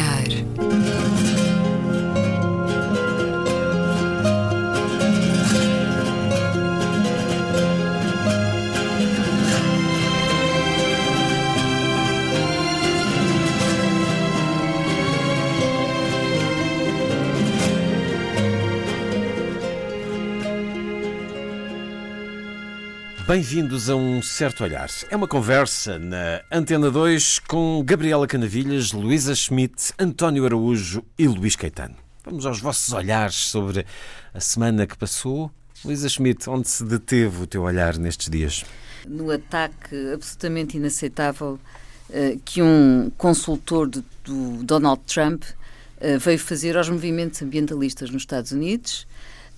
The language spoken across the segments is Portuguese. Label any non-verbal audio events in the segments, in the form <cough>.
olhar. Bem-vindos a um certo olhar. É uma conversa na Antena 2 com Gabriela Canavilhas, Luísa Schmidt, António Araújo e Luís Caetano. Vamos aos vossos olhares sobre a semana que passou. Luísa Schmidt, onde se deteve o teu olhar nestes dias? No ataque absolutamente inaceitável uh, que um consultor do Donald Trump uh, veio fazer aos movimentos ambientalistas nos Estados Unidos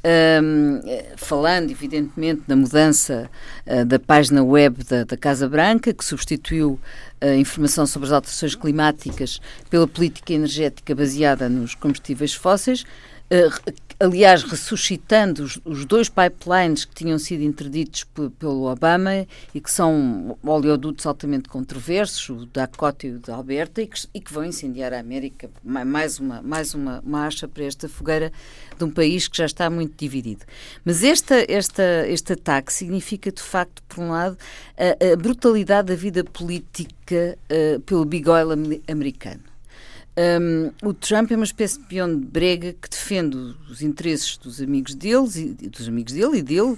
um, falando, evidentemente, da mudança uh, da página web da, da, Casa Branca, que substituiu a informação sobre as alterações climáticas pela política energética baseada nos combustíveis fósseis, uh, aliás, ressuscitando os, os, dois pipelines que tinham sido interditos pelo Obama e que são oleodutos altamente controversos, o da Dakota e o da Alberta, e que, e que, vão incendiar a América. Mais uma, mais uma, acha para esta fogueira de um país que já está muito dividido. Mas esta, esta, este ataque significa, de facto, por um lado, a, a brutalidade da vida política uh, pelo big oil americano. Um, o Trump é uma espécie de peão de brega que defende os interesses dos amigos deles e dos amigos dele e dele.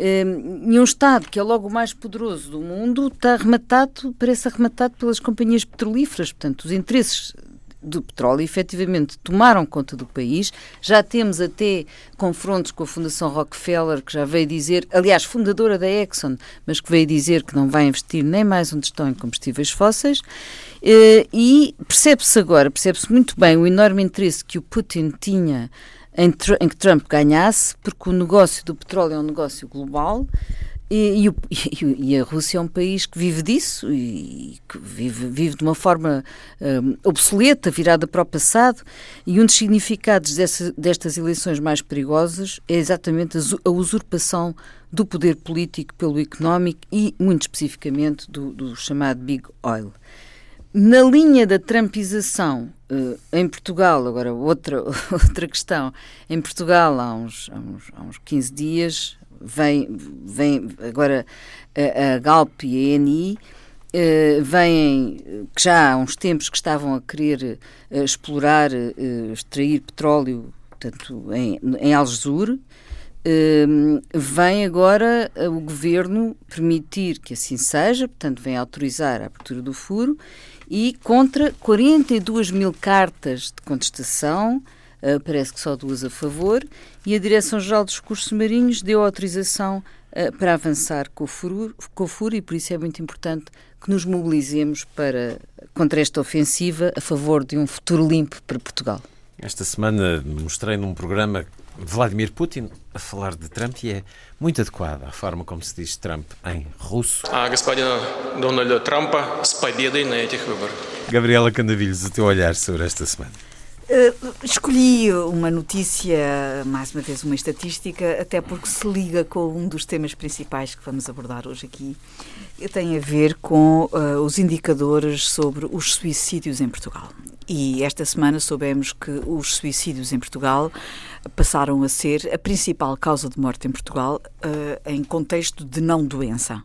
Um, e um Estado que é logo o mais poderoso do mundo está arrematado, parece arrematado pelas companhias petrolíferas. Portanto, os interesses do petróleo efetivamente tomaram conta do país. Já temos até confrontos com a Fundação Rockefeller, que já veio dizer, aliás, fundadora da Exxon, mas que veio dizer que não vai investir nem mais onde estão em combustíveis fósseis. Eh, e percebe-se agora, percebe-se muito bem o enorme interesse que o Putin tinha em, em que Trump ganhasse, porque o negócio do petróleo é um negócio global e, e, <laughs> e, a Rússia é um país que vive disso e que vive, vive de uma forma um, obsoleta, virada para o passado. E um dos significados dessa, destas eleições mais perigosas é exatamente a, usurpação do poder político pelo económico e, muito especificamente, do, do chamado Big Oil. Na linha da trampização uh, em Portugal, agora outra, <laughs> outra questão, em Portugal há uns, há uns, há uns 15 dias vem, vem agora a, a Galp e a ENI eh, vêm, que já há uns tempos que estavam a querer uh, explorar, extrair petróleo, portanto, em, em Algesur, uh, vem agora o governo permitir que assim seja, portanto, vem autorizar a abertura do furo e contra 42 mil cartas de contestação uh, parece que só duas a favor, e a Direção-Geral dos Recursos Marinhos deu autorização uh, para avançar com o, com o furo, e por isso é muito importante que nos mobilizemos para, contra esta ofensiva a favor de um futuro limpo para Portugal. Esta semana mostrei num programa Vladimir Putin a falar de Trump e é muito adequada a forma como se diz Trump em russo. Ah, господина Дональда Трампа с победой на этих выборах. Gabriela Candavilhos, o teu olhar sobre esta semana. Uh, escolhi uma notícia, mais uma vez uma estatística, até porque se liga com um dos temas principais que vamos abordar hoje aqui. Tem a ver com uh, os indicadores sobre os suicídios em Portugal. E esta semana soubemos que os suicídios em Portugal passaram a ser a principal causa de morte em Portugal uh, em contexto de não doença.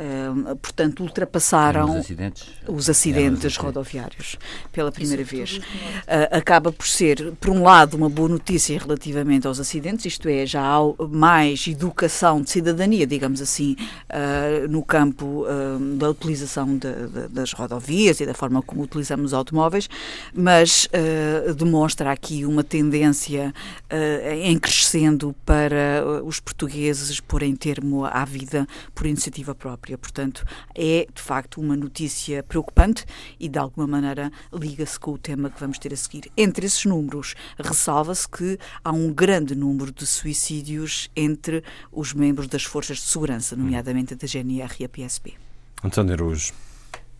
Uh, portanto, ultrapassaram os acidentes, os acidentes rodoviários pela primeira vez. Uh, acaba por ser, por um lado, uma boa notícia relativamente aos acidentes, isto é, já há mais educação de cidadania, digamos assim, uh, no campo da utilização de, de, das rodovias e da forma como utilizamos os automóveis, mas demonstra aqui uma tendência em crescendo para os portugueses porem termo à vida por iniciativa própria própria. Portanto, é de facto uma notícia preocupante e de alguma maneira liga-se com o tema que vamos ter a seguir. Entre esses números, ressalva-se que há um grande número de suicídios entre os membros das forças de segurança, nomeadamente da GNR e a PSP. António Araújo.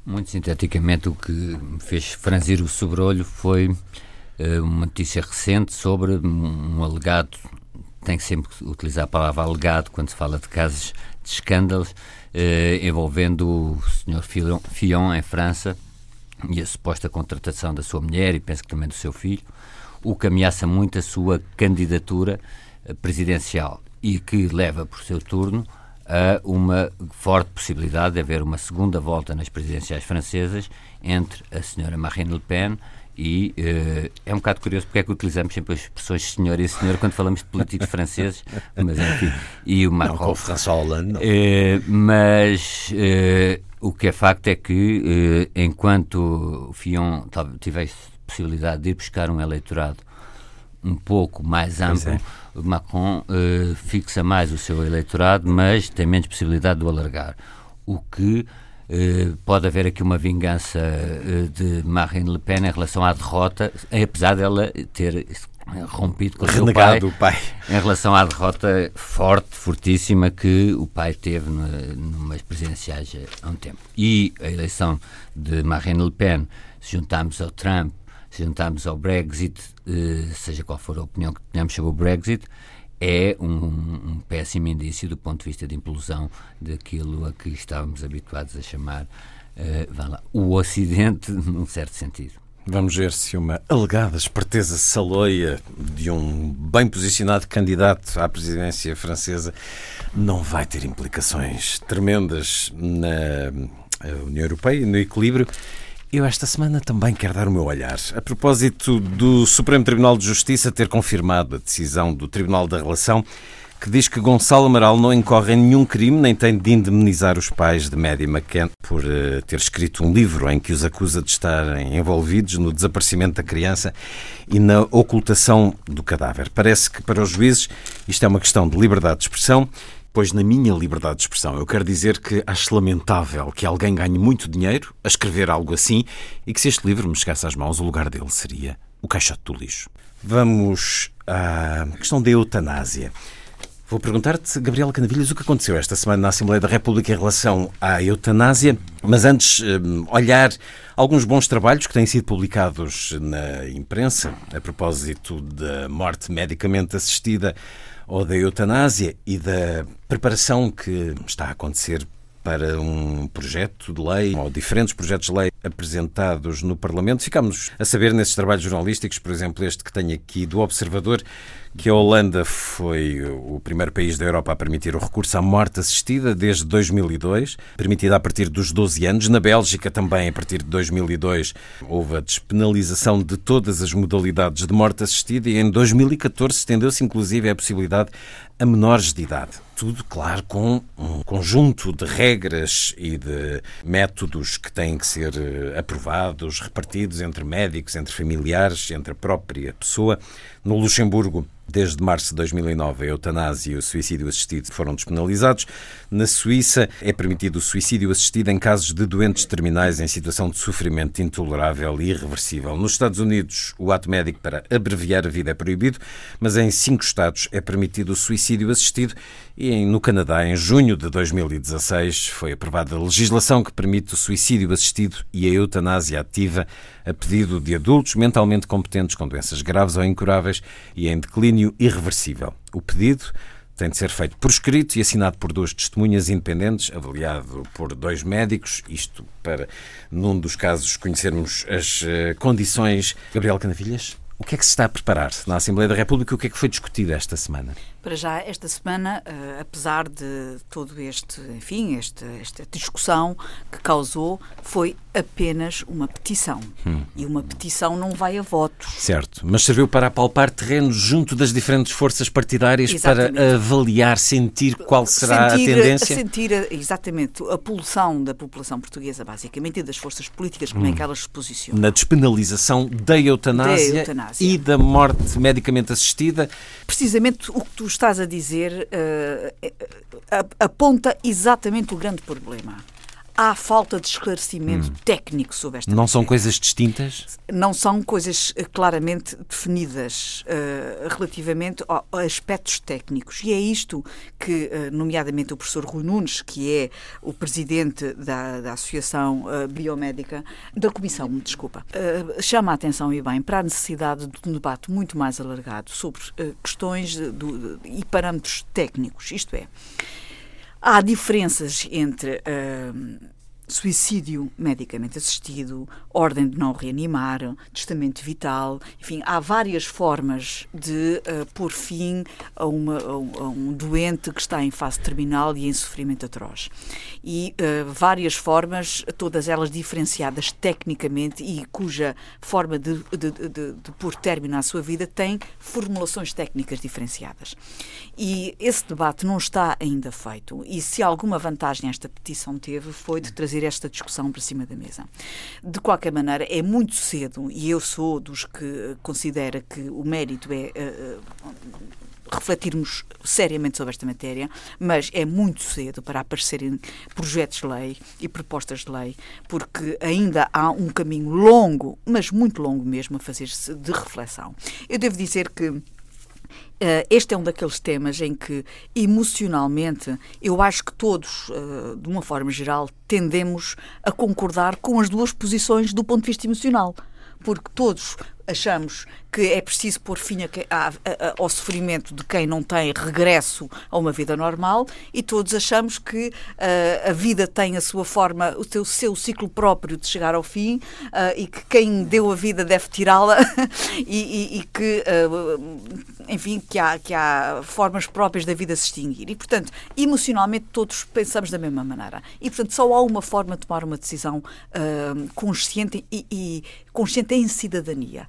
Muito sinteticamente, o que me fez franzir o sobrolho foi uh, uma notícia recente sobre um alegado, tem que sempre utilizar a palavra alegado quando se fala de casos de escândalos, eh, envolvendo o Sr. Fillon, em França, e a suposta contratação da sua mulher e penso que também do seu filho, o que ameaça muito a sua candidatura eh, presidencial e que leva, por seu turno, a uma forte possibilidade de haver uma segunda volta nas presidenciais francesas entre a senhora Marine Le Pen e uh, é um bocado curioso porque é que utilizamos sempre as expressões senhor e senhor quando falamos de políticos <laughs> franceses, mas enfim, e o Macron. Não, com o François Hollande, não. Uh, mas uh, o que é facto é que enquanto o Fion tivesse possibilidade de ir buscar um eleitorado um pouco mais amplo, é. Macron fixa mais o seu eleitorado, mas tem menos possibilidade de o alargar. O que pode haver aqui uma vingança uh, de Marine Le Pen em relação à derrota, apesar dela ter rompido com o pai, o pai, em relação à derrota forte, fortíssima que o pai teve numas presidenciais há um tempo. E a eleição de Marine Le Pen, se juntarmos ao Trump, se juntarmos ao Brexit, uh, seja qual for a opinião que tenhamos sobre o Brexit, é um, um, péssimo indício do ponto de vista de implosão daquilo a que estávamos habituados a chamar uh, lá, o Ocidente, <laughs> num certo sentido. Vamos ver se uma alegada esperteza saloia de um bem posicionado candidato à presidência francesa não vai ter implicações tremendas na União Europeia e no equilíbrio eu esta semana também quero dar o meu olhar. A propósito do Supremo Tribunal de Justiça ter confirmado a decisão do Tribunal da Relação que diz que Gonçalo Amaral não incorre em nenhum crime nem tem de indemnizar os pais de Maddie McCann por uh, ter escrito um livro em que os acusa de estarem envolvidos no desaparecimento da criança e na ocultação do cadáver. Parece que para os juízes isto é uma questão de liberdade de expressão Pois, na minha liberdade de expressão, eu quero dizer que acho lamentável que alguém ganhe muito dinheiro a escrever algo assim e que, se este livro me chegasse às mãos, o lugar dele seria o caixote do lixo. Vamos à questão da eutanásia. Vou perguntar-te, Gabriela Canavilhas, o que aconteceu esta semana na Assembleia da República em relação à eutanásia, mas antes, hum, olhar alguns bons trabalhos que têm sido publicados na imprensa a propósito da morte medicamente assistida ou da eutanásia e da preparação que está a acontecer para um projeto de lei ou diferentes projetos de lei apresentados no Parlamento. Ficamos a saber nesses trabalhos jornalísticos, por exemplo, este que tenho aqui do Observador, que a Holanda foi o primeiro país da Europa a permitir o recurso à morte assistida desde 2002, permitida a partir dos 12 anos. Na Bélgica também, a partir de 2002, houve a despenalização de todas as modalidades de morte assistida e em 2014 estendeu-se inclusive a possibilidade a menores de idade. Tudo, claro, com um conjunto de regras e de métodos que têm que ser eh, aprovados, repartidos entre médicos, entre familiares, entre a própria pessoa. No Luxemburgo, Desde março de 2009, a eutanásia e o suicídio assistido foram despenalizados. Na Suíça, é permitido o suicídio assistido em casos de doentes terminais em situação de sofrimento intolerável e irreversível. Nos Estados Unidos, o ato médico para abreviar a vida é proibido, mas em cinco estados é permitido o suicídio assistido e no Canadá, em junho de 2016, foi aprovada a legislação que permite o suicídio assistido e a eutanásia ativa a pedido de adultos mentalmente competentes com doenças graves ou incuráveis e em declínio irreversível. O pedido tem de ser feito por escrito e assinado por duas testemunhas independentes, avaliado por dois médicos, isto para, num dos casos, conhecermos as uh, condições. Gabriel Canavilhas, o que é que se está a preparar na Assembleia da República? O que é que foi discutido esta semana? Para já, esta semana, uh, apesar de todo este, enfim, este, esta discussão que causou, foi apenas uma petição. Hum. E uma petição não vai a votos. Certo, mas serviu para apalpar terreno junto das diferentes forças partidárias exatamente. para avaliar, sentir qual será sentir, a tendência? Sentir, exatamente, a pulsão da população portuguesa, basicamente, e das forças políticas, como hum. é que elas se posicionam. Na despenalização da eutanásia, da eutanásia. E da morte medicamente assistida. Precisamente o que tu estás a dizer uh, aponta exatamente o grande problema há falta de esclarecimento hum. técnico sobre esta Não são coisas distintas? Não são coisas eh, claramente definidas uh, relativamente a, a, aspectos técnicos. E é isto que, uh, nomeadamente, o professor Rui Nunes, que é o presidente da, da Associação uh, Biomédica, da Comissão, desculpa, chama a atenção e bem para a necessidade de um debate muito mais alargado sobre questões de, e parâmetros técnicos. Isto é, há diferenças entre uh, suicídio medicamente assistido, ordem de não reanimar, testamento vital, enfim, há várias formas de uh, pôr fim a, uma, a, um doente que está em fase terminal e em sofrimento atroz. E uh, várias formas, todas elas diferenciadas tecnicamente e cuja forma de, de, de, de pôr término à sua vida tem formulações técnicas diferenciadas. E esse debate não está ainda feito. E se alguma vantagem esta petição teve foi de trazer esta discussão para cima da mesa. De qualquer maneira, é muito cedo, e eu sou dos que considera que o mérito é. Uh, refletirmos seriamente sobre esta matéria, mas é muito cedo para aparecerem projetos de lei e propostas de lei, porque ainda há um caminho longo, mas muito longo mesmo, a fazer-se de reflexão. Eu devo dizer que este é um daqueles temas em que, emocionalmente, eu acho que todos, uh, de uma forma geral, tendemos a concordar com as duas posições do ponto de vista emocional. Porque todos achamos que é preciso pôr fim ao sofrimento de quem não tem regresso a uma vida normal e todos achamos que uh, a vida tem a sua forma, o seu, seu ciclo próprio de chegar ao fim uh, e que quem deu a vida deve tirá-la <laughs> e, e, e, que, uh, enfim, que há, que há formas próprias da vida se extinguir. E, portanto, emocionalmente todos pensamos da mesma maneira. E, portanto, só há uma forma de tomar uma decisão consciente e, e consciente em cidadania.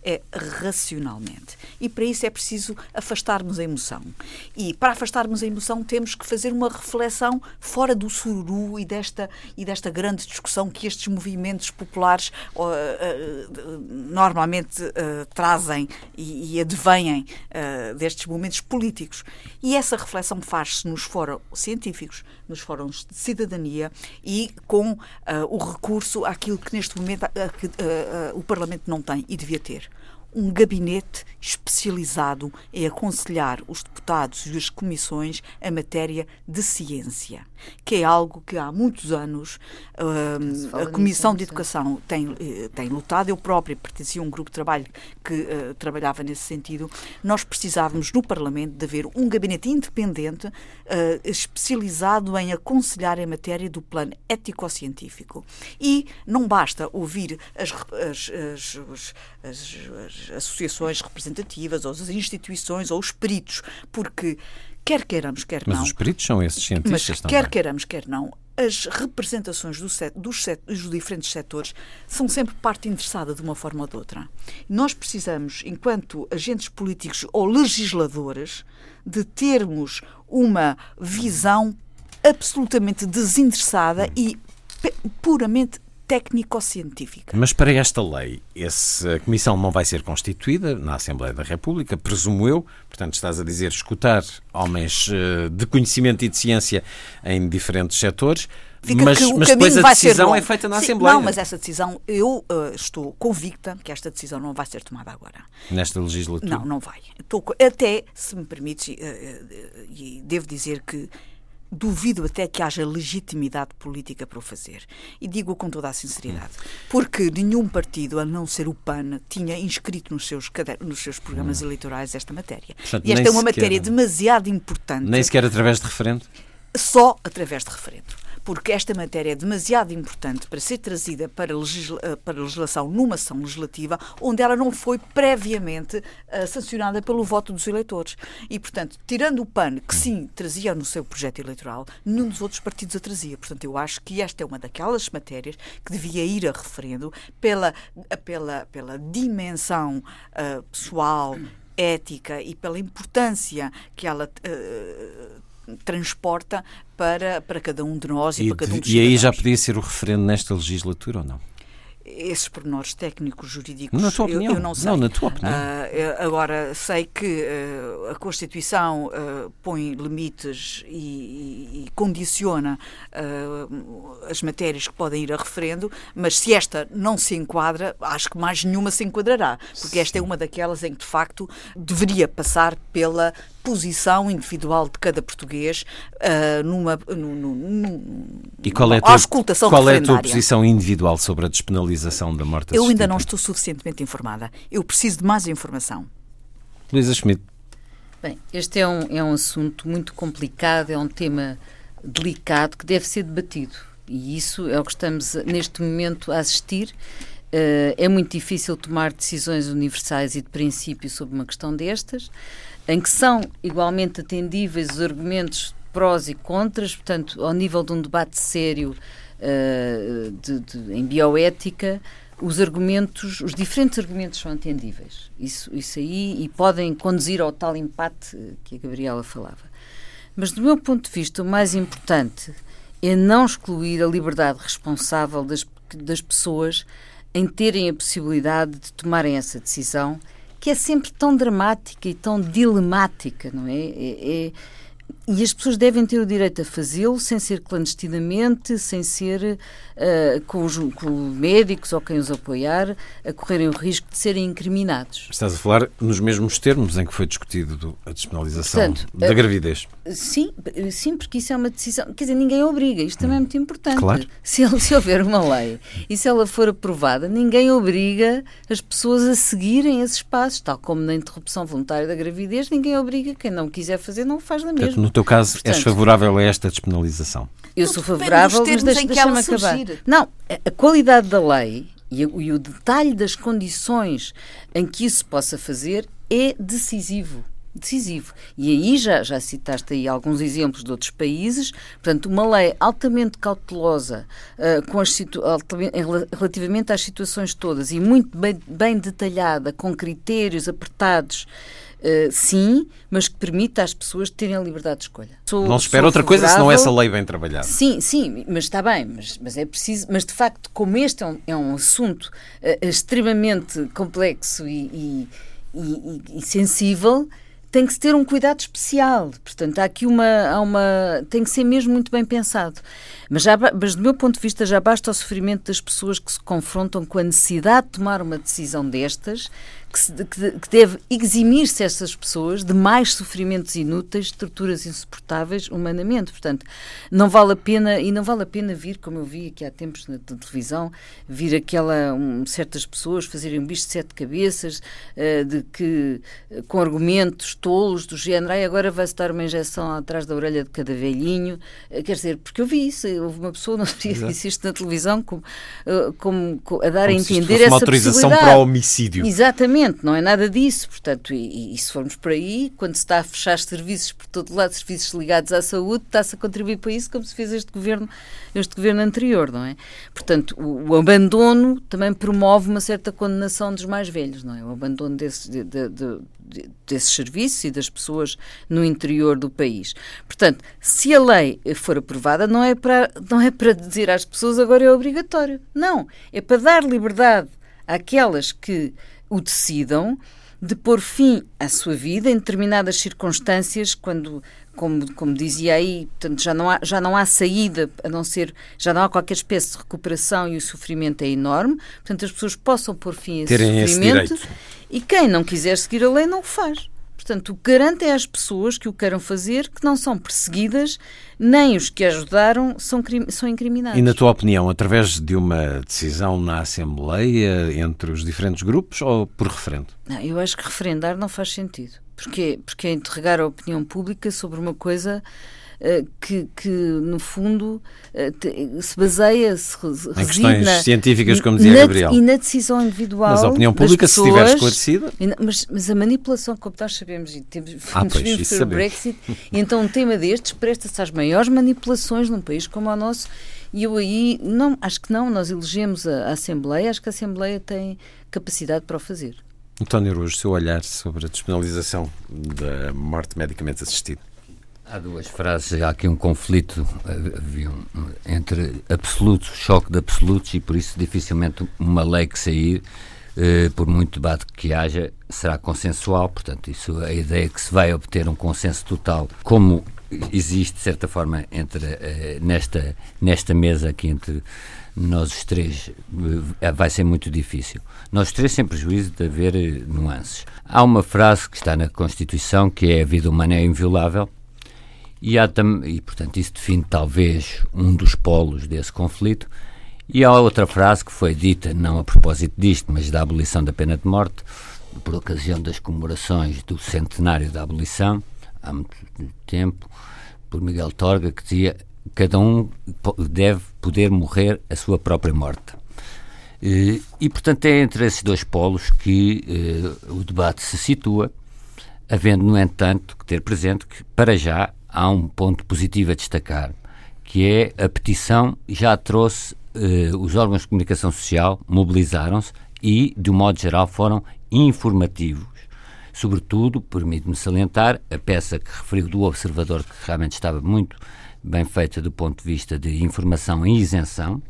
É racionalmente. E para isso é preciso afastarmos a emoção. E para afastarmos a emoção temos que fazer uma reflexão fora do sururu e desta, e desta grande discussão que estes movimentos populares uh, uh, normalmente uh, trazem e, e advêm destes momentos políticos. E essa reflexão faz-se nos fóruns científicos, nos fóruns de cidadania e com o recurso àquilo que neste momento o Parlamento não tem e devia ter um gabinete especializado em aconselhar os deputados e as comissões em matéria de ciência, que é algo que há muitos anos uh, a Comissão de Educação tem, eh, tem lutado. Eu própria pertencia a um grupo de trabalho que uh, trabalhava nesse sentido. Nós precisávamos no Parlamento de haver um gabinete independente uh, especializado em aconselhar em matéria do plano ético-científico. E não basta ouvir as, as, as, as associações representativas, ou as instituições, ou os peritos, porque quer queiramos, quer não. Mas os peritos são esses cientistas mas, também. Quer queiramos, quer não, as representações do set, dos, set, dos, diferentes setores são sempre parte interessada de uma forma ou de outra. Nós precisamos, enquanto agentes políticos ou legisladores, de termos uma visão absolutamente desinteressada e puramente técnico-científica. Mas para esta lei, essa comissão não vai ser constituída na Assembleia da República, presumo eu. Portanto, estás a dizer escutar homens eh, de conhecimento e de ciência em diferentes setores. Fica mas, mas depois a decisão é feita na Sim, Assembleia. Não, mas essa decisão, eu uh, estou convicta que esta decisão não vai ser tomada agora. Nesta legislatura? Não, não vai. Estou, até, se me permites, uh, uh, e devo dizer que duvido até que haja legitimidade política para o fazer. E digo com toda a sinceridade. Porque nenhum partido, a não ser o PAN, tinha inscrito nos seus, nos seus programas hum. eleitorais esta matéria. Portanto, e esta é uma sequer, matéria demasiado importante. Nem sequer através de referendo? Só através de referendo porque esta matéria é demasiado importante para ser trazida para, legisla eh, para legislação numa ação legislativa onde ela não foi previamente uh, sancionada pelo voto dos eleitores. E, portanto, tirando o PAN, que sim trazia no seu projeto eleitoral, nenhum dos outros partidos a trazia. Portanto, eu acho que esta é uma daquelas matérias que devia ir a referendo pela, pela, pela dimensão uh, pessoal, ética e pela importância que ela uh, transporta para, para cada um de nós e, e para cada um dos E aí já podia ser o referendo nesta legislatura ou não? esses pormenores técnicos jurídicos na tua opinião? Eu, eu não sei. Não, na tua opinião. Uh, agora, sei que uh, a Constituição uh, põe limites e, e, e condiciona as matérias que podem ir a referendo, mas se esta não se enquadra, acho que mais nenhuma se enquadrará, porque esta é uma daquelas em que, de facto, deveria passar pela posição individual de cada português numa, num, num, e qual é a tua, qual é a tua posição individual sobre a despenalização da morte Eu ainda não estou suficientemente informada. Eu preciso de mais informação. Luísa Schmidt. Bem, este é um, é um assunto muito complicado, é um tema delicado que deve ser debatido. E isso é o que estamos neste momento a assistir. Uh, é muito difícil tomar decisões universais e de princípio sobre uma questão destas, em que são igualmente atendíveis os argumentos prós e contras, portanto, ao nível de um debate sério uh, de, de, em bioética, os argumentos, os diferentes argumentos são atendíveis. Isso, isso aí, e podem conduzir ao tal empate que a Gabriela falava. Mas, do meu ponto de vista, o mais importante é não excluir a liberdade responsável das, das pessoas em terem a possibilidade de tomarem essa decisão, que é sempre tão dramática e tão dilemática, não é? é, é e as pessoas devem ter o direito a fazê-lo sem ser clandestinamente, sem ser uh, com, os, com médicos ou quem os apoiar, a correrem o risco de serem incriminados. Estás a falar nos mesmos termos em que foi discutido a despenalização Portanto, da uh, gravidez. Sim, sim, porque isso é uma decisão. Quer dizer, ninguém obriga, isto também é muito importante. Claro. Se, se houver uma lei e se ela for aprovada, ninguém obriga as pessoas a seguirem esses passos, tal como na interrupção voluntária da gravidez, ninguém obriga. Quem não quiser fazer, não faz da mesma. No teu caso, Portanto, és favorável a esta despenalização? Eu sou favorável, mas deixa-me deixa acabar. Não, a qualidade da lei e, e o detalhe das condições em que isso possa fazer é decisivo decisivo. E aí já, já citaste aí alguns exemplos de outros países, portanto, uma lei altamente cautelosa uh, com as relativamente às situações todas e muito bem, bem detalhada, com critérios apertados Uh, sim, mas que permita às pessoas terem a liberdade de escolha. Sou, não se espera outra coisa senão essa lei bem trabalhada. Sim, sim, mas está bem, mas, mas é preciso, mas de facto, como este é um, é um assunto uh, extremamente complexo e, e, e, e sensível, tem que se ter um cuidado especial. Portanto, há aqui uma, há uma. tem que ser mesmo muito bem pensado. Mas, já, mas, do meu ponto de vista, já basta o sofrimento das pessoas que se confrontam com a necessidade de tomar uma decisão destas, que, se, que, que deve eximir-se essas pessoas de mais sofrimentos inúteis, torturas insuportáveis humanamente. Portanto, não vale a pena, e não vale a pena vir, como eu vi aqui há tempos na televisão, vir aquela, um, certas pessoas fazerem um bicho de sete cabeças, uh, de que, com argumentos tolos do género, ai, agora vai-se dar uma injeção atrás da orelha de cada velhinho. Uh, quer dizer, porque eu vi isso, houve uma pessoa, não sei se disse isto na televisão, como, uh, como, a dar como a entender essa uma autorização para o homicídio. Exatamente não é nada disso. Portanto, e, e, se formos por aí, quando se está a fechar serviços por todo lado, serviços ligados à saúde, está-se a contribuir para isso, como se fez este governo, este governo anterior, não é? Portanto, o, o abandono também promove uma certa condenação dos mais velhos, não é? O abandono desse, de, de, de, desses serviços e das pessoas no interior do país. Portanto, se a lei for aprovada, não é para, não é para dizer às pessoas agora é obrigatório. Não, é para dar liberdade àquelas que o decidam de pôr fim à sua vida em determinadas circunstâncias, quando, como, como dizia aí, portanto, já, não há, já não há saída, a não ser, já não há qualquer espécie de recuperação e o sofrimento é enorme, portanto, as pessoas possam pôr fim a esse sofrimento. E quem não quiser seguir a lei não o faz. Portanto, o que garante é às pessoas que o queiram fazer que não são perseguidas, nem os que ajudaram são, são incriminados. E, na tua opinião, através de uma decisão na Assembleia entre os diferentes grupos ou por referendo? Não, eu acho que referendar não faz sentido. Porque, porque é interrogar a opinião pública sobre uma coisa que, que, no fundo, eh, se baseia, se em questões na, científicas, como dizia na, Gabriel. E na decisão individual. Mas a opinião pública, pessoas, se estiver esclarecida. Mas, mas, a manipulação, como nós sabemos, e temos, ah, pois, sobre o Brexit, e então um tema destes presta-se às maiores manipulações num país como o nosso. E eu aí, não, acho que não, nós elegemos a, a Assembleia, acho que a Assembleia tem capacidade para o fazer. António Rouge, seu olhar sobre a despenalização da morte medicamente assistida. Há duas frases, há aqui um conflito entre absolutos, choque de absolutos, e por isso dificilmente uma lei que sair, eh, por muito debate que haja, será consensual. Portanto, isso a ideia que se vai obter um consenso total, como existe de certa forma entre eh, nesta nesta mesa aqui entre nós os três eh, vai ser muito difícil. Nós três sem prejuízo de haver nuances. Há uma frase que está na Constituição que é a vida humana é inviolável e, há tam, e, portanto, isso define talvez um dos polos desse conflito. E há outra frase que foi dita, não a propósito disto, mas da abolição da pena de morte, por ocasião das comemorações do centenário da abolição, há muito tempo, por Miguel Torga, que dizia cada um deve poder morrer a sua própria morte. E, e portanto, é entre esses dois polos que eh, o debate se situa, havendo, no entanto, que ter presente que, para já, há um ponto positivo a destacar, que é a petição já trouxe, eh, os órgãos de comunicação social mobilizaram-se e, de um modo geral, foram informativos. Sobretudo, permite-me salientar, a peça que referiu do Observador, que realmente estava muito bem feita do ponto de vista de informação em isenção,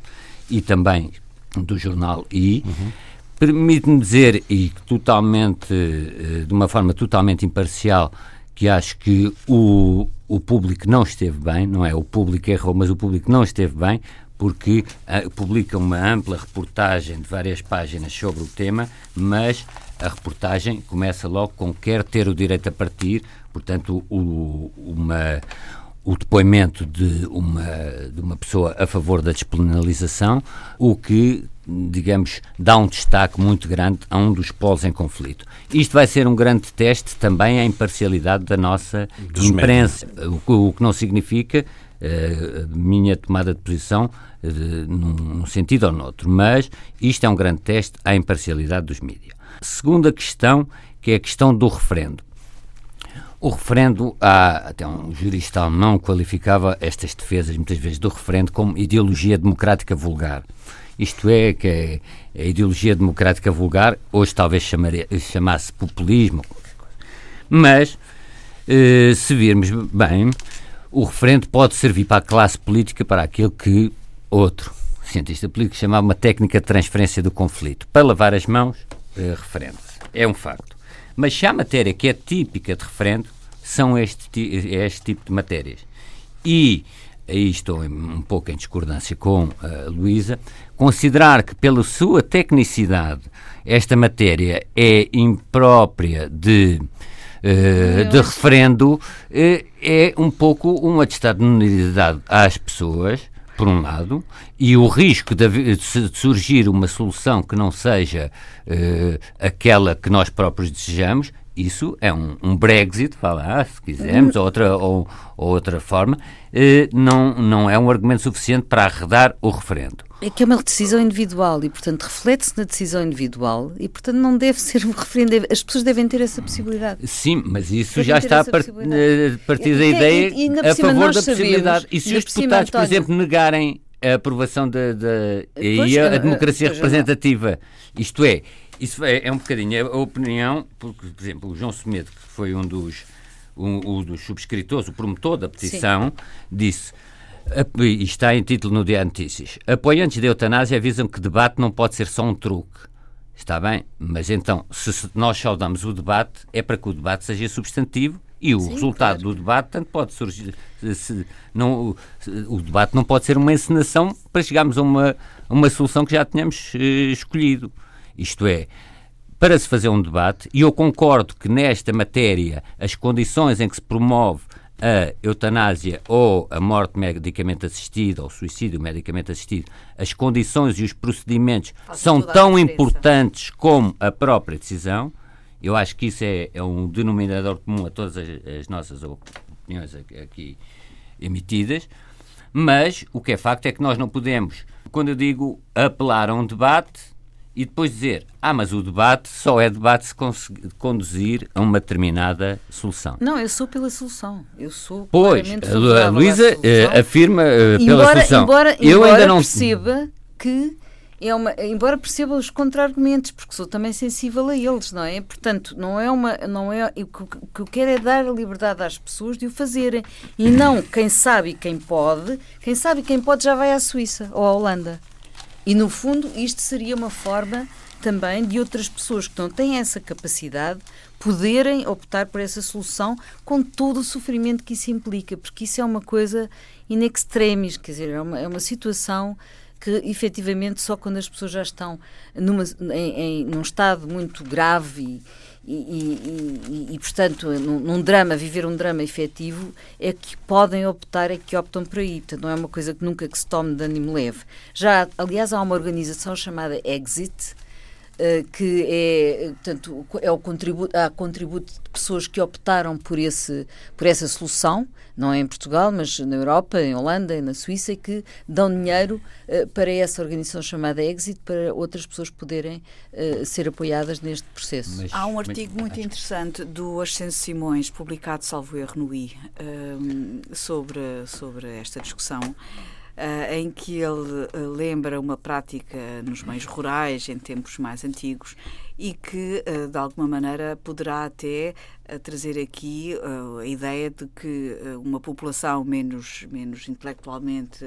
e também do jornal I, uhum. permite-me dizer, e totalmente, eh, de uma forma totalmente imparcial, que acho que o, o público não esteve bem, não é? O público errou, mas o público não esteve bem, porque uh, publica uma ampla reportagem de várias páginas sobre o tema, mas a reportagem começa logo com quer ter o direito a partir, portanto, o, uma, o depoimento de uma, de uma pessoa a favor da despenalização, o que, digamos, dá um destaque muito grande a um dos polos em conflito. Isto vai ser um grande teste também à imparcialidade da nossa Dos imprensa, o, o, que não significa uh, a minha tomada de posição uh, num, num sentido ou noutro, mas isto é um grande teste à imparcialidade dos mídias. Segunda questão, que é a questão do referendo. O referendo, há, até um jurista não qualificava estas defesas, muitas vezes, do referendo como ideologia democrática vulgar. Isto é, que é, a ideologia democrática vulgar, hoje talvez chamaria, chamasse populismo, mas, eh, se virmos bem, o referendo pode servir para a classe política para aquilo que outro cientista político chamava uma técnica de transferência do conflito, para lavar as mãos uh, referendo. É um facto. Mas se há matéria que é típica de referendo, são este, é este tipo de matérias. E aí estou um pouco em discordância com a Luísa, considerar que pela sua tecnicidade esta matéria é imprópria de, uh, de referendo uh, é um pouco um atestado de nulidade às pessoas por um lado, e o risco de, de surgir uma solução que não seja uh, aquela que nós próprios desejamos, isso é um, um Brexit, fala, se quisermos, ou outra, ou, ou outra forma, uh, não, não é um argumento suficiente para arredar o referendo. É que é uma decisão individual e, portanto, reflete-se na decisão individual e, portanto, não deve ser um referendo. As pessoas devem ter essa possibilidade. Sim, mas isso devem já está a part eh, partir da ideia e, e, a favor da possibilidade. E se os deputados, cima, por exemplo, negarem a aprovação da. De, de, a, a democracia representativa, isto é, isso é, é um bocadinho a opinião, porque, por exemplo, o João Semedo, que foi um dos, um, um dos subscritores, o promotor da petição, Sim. disse e está em título no Dia Notícias. Apoiantes da eutanásia avisam que debate não pode ser só um truque. Está bem, mas então, se nós saudamos o debate, é para que o debate seja substantivo e o Sim, resultado claro. do debate tanto pode surgir. Se, não, o, debate não pode ser uma encenação para chegarmos a uma, uma solução que já tenhamos eh, escolhido. Isto é, para se fazer um debate, e eu concordo que nesta matéria as condições em que se promove a eutanásia ou a morte medicamente assistida ou suicídio medicamente assistido, as condições e os procedimentos Faz são tão importantes como a própria decisão. Eu acho que isso é, é um denominador comum a todas as, as nossas opiniões aqui emitidas. Mas o que é facto é que nós não podemos, quando eu digo apelar a um debate, e depois dizer, ah, mas o debate só é debate se conduzir a uma determinada solução. Não, eu sou pela solução. Eu sou Pois, a Luísa uh, afirma uh, pela embora, solução. Embora, eu embora ainda não perceba que é uma, embora perceba os contra-argumentos, porque sou também sensível a eles, não é? Portanto, não é uma, não é, o que eu quero é dar a liberdade às pessoas de o fazerem e não quem sabe e quem pode, quem sabe e quem pode já vai à Suíça ou à Holanda. E, no fundo, isto seria uma forma também de outras pessoas que não têm essa capacidade poderem optar por essa solução com todo o sofrimento que isso implica, porque isso é uma coisa in extremis, quer dizer, é uma, é uma situação que efetivamente só quando as pessoas já estão numa, em, em, num estado muito grave e, e, e, e, portanto, num, num, drama, viver um drama efetivo, é que podem optar, é que optam por aí. Portanto, não é uma coisa que nunca que se tome de ânimo leve. Já, aliás, há uma organização chamada Exit, que é, portanto, é o contributo, há contributo de pessoas que optaram por, esse, por essa solução, não é em Portugal, mas na Europa, em Holanda, na Suíça, e que dão dinheiro uh, para essa organização chamada Exit, para outras pessoas poderem uh, ser apoiadas neste processo. Mas, Há um artigo mas, muito interessante do Ascenso Simões, publicado, salvo erro, no I, sobre, sobre esta discussão. Uh, em que ele uh, lembra uma prática nos meios rurais, em tempos mais antigos, e que, uh, de alguma maneira, poderá até trazer aqui a ideia de que uma população menos, menos intelectualmente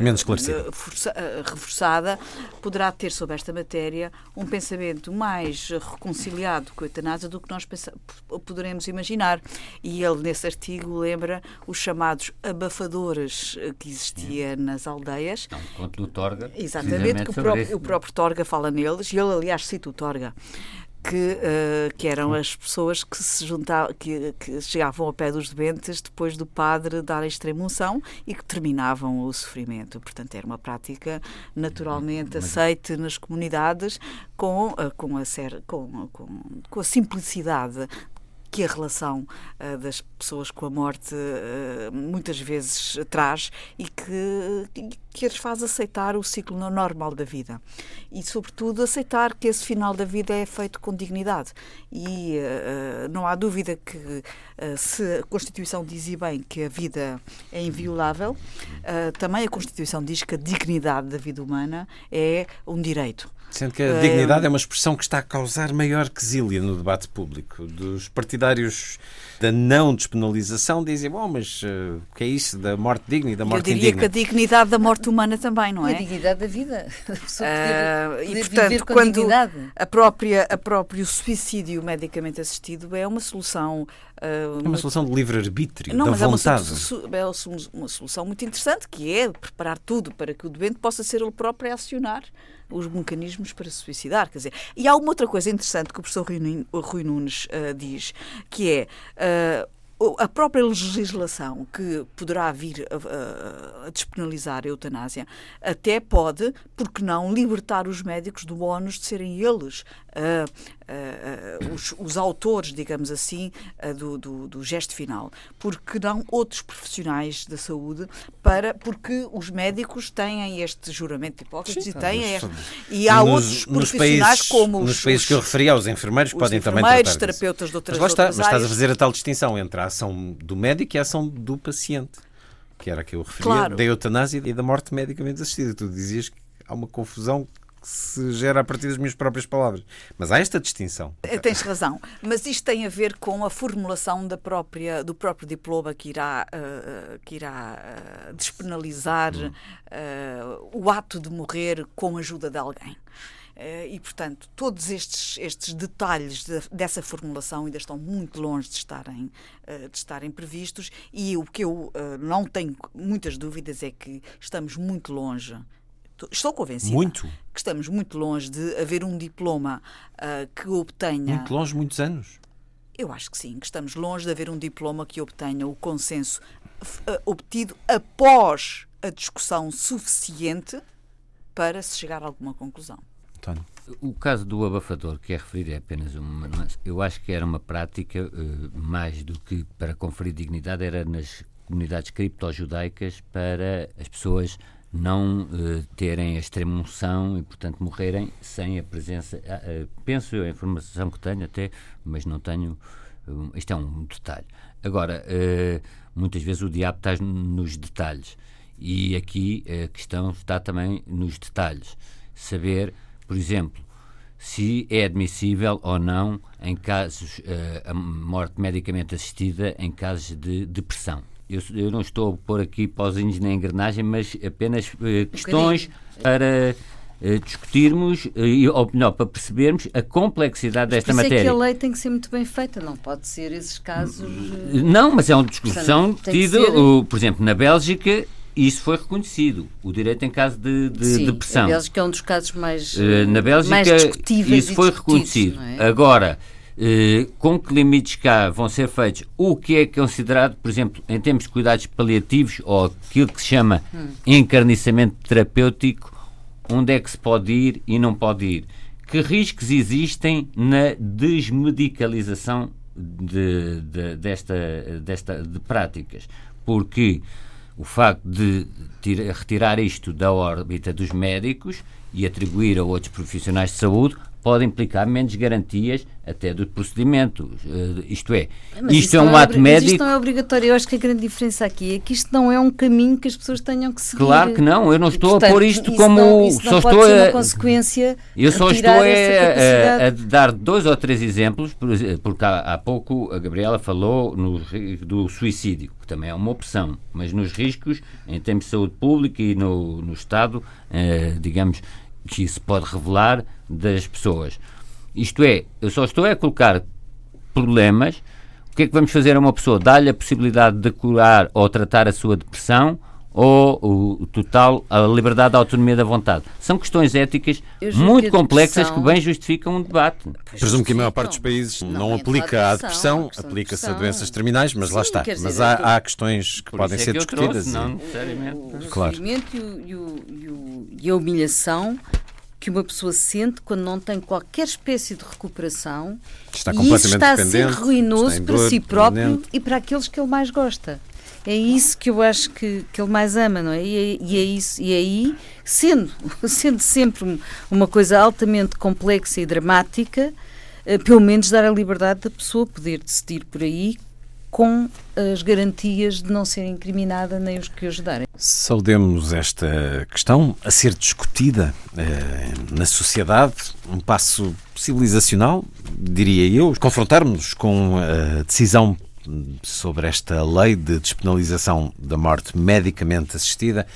menos esclarecida. Força, eh, reforçada, poderá ter sobre esta matéria um pensamento mais reconciliado com a eutanásia do que nós poderemos imaginar. E ele, nesse artigo, lembra os chamados abafadores eh, que existia nas aldeias. Não, conto do Torga. Exatamente, que o próprio, o próprio Torga fala neles, e ele, aliás, cita o Torga que, uh, que eram as pessoas que se juntavam, que, que, chegavam ao pé dos doentes depois do padre dar a extrema-unção e que terminavam o sofrimento. Portanto, era uma prática naturalmente aceite nas comunidades com, uh, com, a, ser, com, com, com a simplicidade que a relação uh, das pessoas com a morte uh, muitas vezes traz e que, que as faz aceitar o ciclo normal da vida. E, sobretudo, aceitar que esse final da vida é feito com dignidade. E uh, não há dúvida que, se a Constituição diz bem que a vida é inviolável, também a Constituição diz que a dignidade da vida humana é um direito. Sendo que a é... dignidade é uma expressão que está a causar maior quesília no debate público. Dos partidários da não despenalização dizem, bom, mas uh, o que é isso da morte digna e da morte indigna? Eu diria indigna? que a dignidade da morte humana também, não é? E a dignidade da vida. <laughs> A pessoa poder, uh, e, portanto, quando dignidade. a própria, a próprio suicídio medicamente assistido é uma solução... Uh, é uma solução de livre-arbítrio, da vontade. É uma, é uma solução muito interessante, que é preparar tudo para que o doente possa ser ele próprio a acionar os mecanismos para se suicidar. Quer dizer, e há uma outra coisa interessante que o professor Rui Nunes uh, diz, que é. Uh, a própria legislação que poderá vir a, a, despenalizar a eutanásia até pode, porque não, libertar os médicos do ónus de serem eles os, os, autores, digamos assim, do, do, do, gesto final, porque não outros profissionais da saúde, para, porque os médicos têm este juramento de Hipócrates e têm este, e há nos, outros profissionais países, como os nos países que eu referi, aos enfermeiros os podem enfermeiros, também tratar terapeutas disso. de outras, mas, está, outras mas estás a fazer a tal distinção entre a ação do médico e a ação do paciente que era a que eu referia, claro. da eutanásia e da morte medicamente assistida. Tu dizias que há uma confusão que se gera a partir das minhas próprias palavras. Mas há esta distinção. Eh, tens razão. Mas isto tem a ver com a formulação da própria, do próprio diploma que irá, uh, que irá uh, despenalizar uh, o ato de morrer com a ajuda de alguém. E, portanto, todos estes, estes detalhes de, dessa formulação ainda estão muito longe de estarem, de estarem previstos. E o que eu não tenho muitas dúvidas é que estamos muito longe estou convencida muito. que estamos muito longe de haver um diploma uh, que obtenha. Muito longe, muitos anos. Eu acho que sim, que estamos longe de haver um diploma que obtenha o consenso uh, obtido após a discussão suficiente para se chegar a alguma conclusão. António. O caso do abafador que é referido é apenas uma. Eu acho que era uma prática, uh, mais do que para conferir dignidade, era nas comunidades cripto-judaicas para as pessoas não uh, terem a extrema unção e, portanto, morrerem sem a presença. Penso eu, a informação que tenho até, mas não tenho. Uh, isto é um detalhe. Agora, muitas vezes o diabo está nos detalhes. E aqui a questão está também nos detalhes. Saber, por exemplo, se é admissível ou não, em casos, a morte medicamente assistida, em casos de depressão eu, eu não estou a pôr aqui pauzinhos na engrenagem, mas apenas uh, questões um para uh, discutirmos, uh, ou melhor, para percebermos a complexidade desta matéria. É que a lei tem que ser muito bem feita, não pode ser esses casos. Não, mas é uma discussão tida, ser... por exemplo, na Bélgica. Isso foi reconhecido, o direito em caso de, de Sim, depressão. Na Bélgica é um dos casos mais, na Bélgica, mais discutíveis. Isso foi reconhecido. É? Agora, eh, com que limites cá vão ser feitos, o que é considerado, por exemplo, em termos de cuidados paliativos ou aquilo que se chama hum. encarniçamento terapêutico, onde é que se pode ir e não pode ir, que riscos existem na desmedicalização de, de, desta, desta, de práticas? Porque o facto de tira, retirar isto da órbita dos médicos e atribuir a outros profissionais de saúde pode implicar menos garantias até do procedimento. Uh, isto é, mas isto é um é ato médico. isto não é obrigatório. Eu acho que a grande diferença aqui é que isto não é um caminho que as pessoas tenham que seguir. Claro que não. Eu não estou Portanto, a pôr isto como. Não, isso só estou a. Consequência eu só estou a, a, dar dois ou três exemplos, porque há, há pouco a Gabriela falou no, do suicídio, que também é uma opção, mas nos riscos, em termos de saúde pública e no, no Estado, eh, digamos, que se pode revelar das pessoas. Isto é, eu só estou a colocar problemas. O que é que vamos fazer a uma pessoa? Dar-lhe a possibilidade de curar ou tratar a sua depressão ou o, total a liberdade da autonomia da vontade. São questões éticas muito que complexas depressão... que bem justificam um debate. Presumo que a maior parte dos países não, não aplica à depressão, aplica-se a doenças terminais, mas Sim, lá está. Mas há, há, questões que podem é ser que discutidas. Trouxe, e... Não necessariamente. Claro. o, o, e a humilhação que uma pessoa sente quando não tem qualquer espécie de recuperação está e isso está a ser ruinoso para si próprio e para aqueles que ele mais gosta. É isso que eu acho que, que ele mais ama, não é? E, é, e é isso, e é aí, sendo, <laughs> sendo sempre uma coisa altamente complexa e dramática, eh, pelo menos dar a liberdade da pessoa poder decidir por aí com as garantias de não ser incriminada nem os que ajudarem. Saudemos esta questão a ser discutida eh, na sociedade, um passo civilizacional, diria eu, confrontarmos com a decisão sobre esta lei de despenalização da morte medicamente assistida.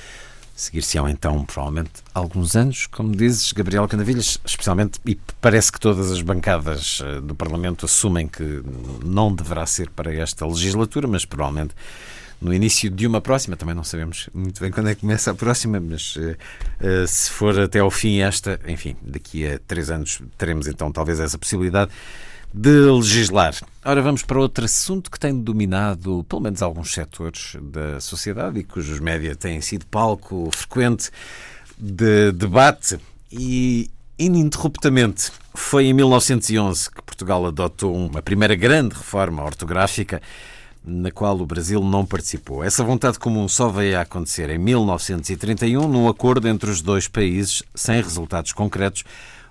Seguir-se-ão então, provavelmente, alguns anos, como dizes, Gabriel Canavilhas, especialmente, e parece que todas as bancadas eh, do Parlamento assumem que não deverá ser para esta legislatura, mas provavelmente no início de uma próxima, também não sabemos muito bem quando é que começa a próxima, mas uh, uh, se for até ao fim esta, enfim, daqui a três anos teremos então talvez essa possibilidade de legislar. Ora, vamos para outro assunto que tem dominado, pelo menos, alguns setores da sociedade e cujos média têm sido palco frequente de debate e ininterruptamente. Foi em 1911 que Portugal adotou uma primeira grande reforma ortográfica na qual o Brasil não participou. Essa vontade comum só veio a acontecer em 1931, num acordo entre os dois países, sem resultados concretos,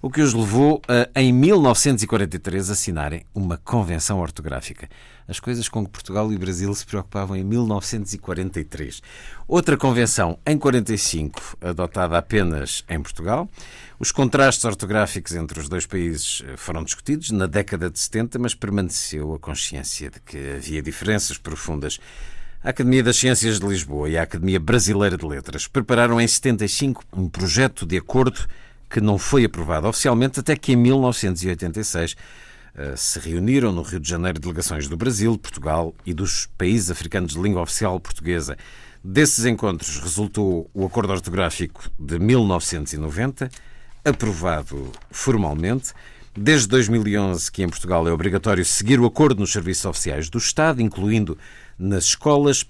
o que os levou a, em 1943, assinarem uma convenção ortográfica. As coisas com que Portugal e Brasil se preocupavam em 1943. Outra convenção, em 45, adotada apenas em Portugal. Os contrastes ortográficos entre os dois países eh, foram discutidos na década de 70, mas permaneceu a consciência de que havia diferenças profundas. A Academia das Ciências de Lisboa e a Academia Brasileira de Letras prepararam em 75 um projeto de acordo que não foi aprovado oficialmente até que em 1986 eh, se reuniram no Rio de Janeiro delegações do Brasil, Portugal e dos países africanos de língua oficial portuguesa. Desses encontros resultou o Acordo Ortográfico de 1990, aprovado formalmente. Desde 2011 que em Portugal é obrigatório seguir o acordo nos serviços oficiais do Estado, incluindo nas escolas,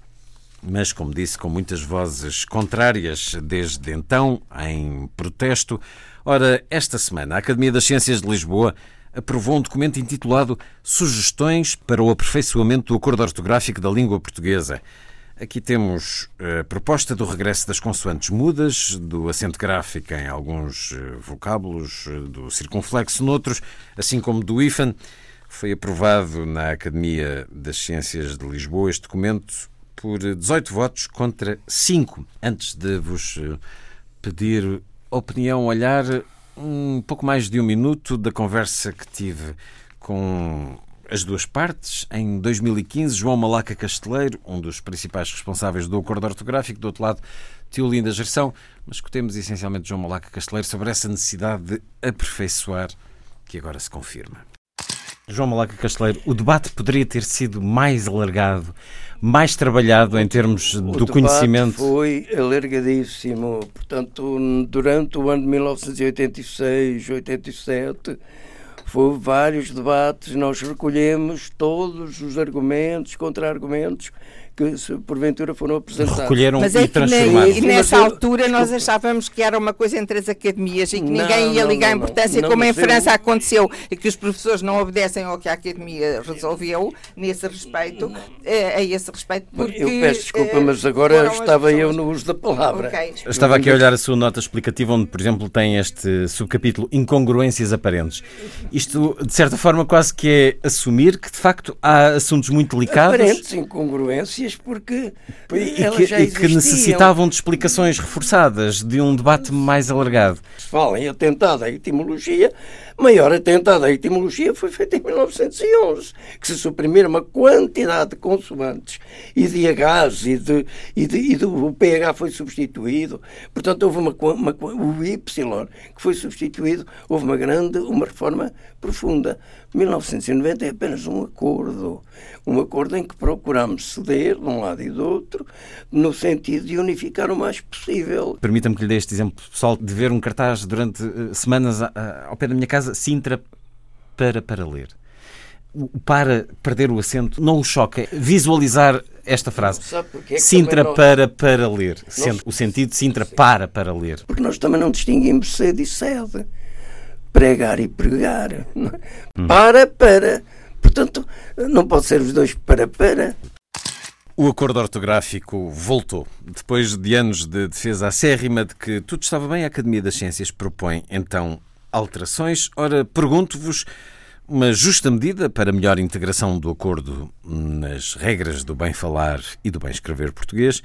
mas, como disse, com muitas vozes contrárias desde então, em protesto. Ora, esta semana, a Academia das Ciências de Lisboa aprovou um documento intitulado Sugestões para o aperfeiçoamento do acordo ortográfico da língua portuguesa. Aqui temos a proposta do regresso das consoantes mudas, do acento gráfico em alguns eh, vocábulos, eh, do circunflexo noutros, assim como do IFAN. Foi aprovado na Academia das Ciências de Lisboa este documento por 18 votos contra 5. Antes de vos eh, pedir opinião, olhar um pouco mais de um minuto da conversa que tive com as duas partes. Em 2015, João Malaca Casteleiro, um dos principais responsáveis do acordo ortográfico, do outro lado, Teolinda Gerção, mas escutemos essencialmente João Malaca Casteleiro sobre essa necessidade de aperfeiçoar que agora se confirma. João Malaca Casteleiro, o debate poderia ter sido mais alargado mais trabalhado em termos o do conhecimento? Foi alargadíssimo. Portanto, durante o ano de 1986, 87, houve vários debates. Nós recolhemos todos os argumentos, contra-argumentos que se porventura foram apresentados. Recolheram Mas e é que transformaram. ne- nessa altura nós achávamos que era uma coisa entre as academias e que Não, ninguém ia não, ligar não, importância, não, como em mas eu- França aconteceu e que os professores não obedecem ao que a academia resolveu nesse respeito, eh, a esse respeito, porque... eu peço desculpa, eh, mas agora estava eu no uso da palavra. Ok. Eu Estava aqui a olhar a sua nota explicativa, onde, por exemplo, tem este subcapítulo Incongruências Aparentes. Isto, de certa forma, quase que é assumir que, de facto, há assuntos muito delicados Aparentes incongruências porque e elas que, já e que existiam. necessitavam de explicações reforçadas, de um debate mais alargado. Se fala em atentado à etimologia, maior atentado à etimologia foi feito em 1911, que se suprimiram uma quantidade de consoantes e de Hs e, de, e, de, e do o pH foi substituído. Portanto, houve uma, uma, o Y que foi substituído, houve uma grande, uma reforma profunda. 1990 é apenas um acordo, um acordo em que procuramos ceder de um lado e do outro, no sentido de unificar o mais possível. Permita-me que lhe dê este exemplo pessoal de ver um cartaz durante eh, semanas ao pé da minha casa, Sintra para para ler. O para perder o acento não o choca. é Visualizar esta frase. Que Sintra nós- para para ler. Sendo o sentido de Sintra para para ler. Porque nós também não distinguimos sede e sede. Pregar e pregar. Para, para. Portanto, não pode ser os dois para, para. O acordo ortográfico voltou. Depois de anos de defesa acérrima de que tudo estava bem, a Academia das Ciências propõe então alterações. Ora, pergunto-vos uma justa medida para melhor integração do acordo nas regras do bem falar e do bem escrever português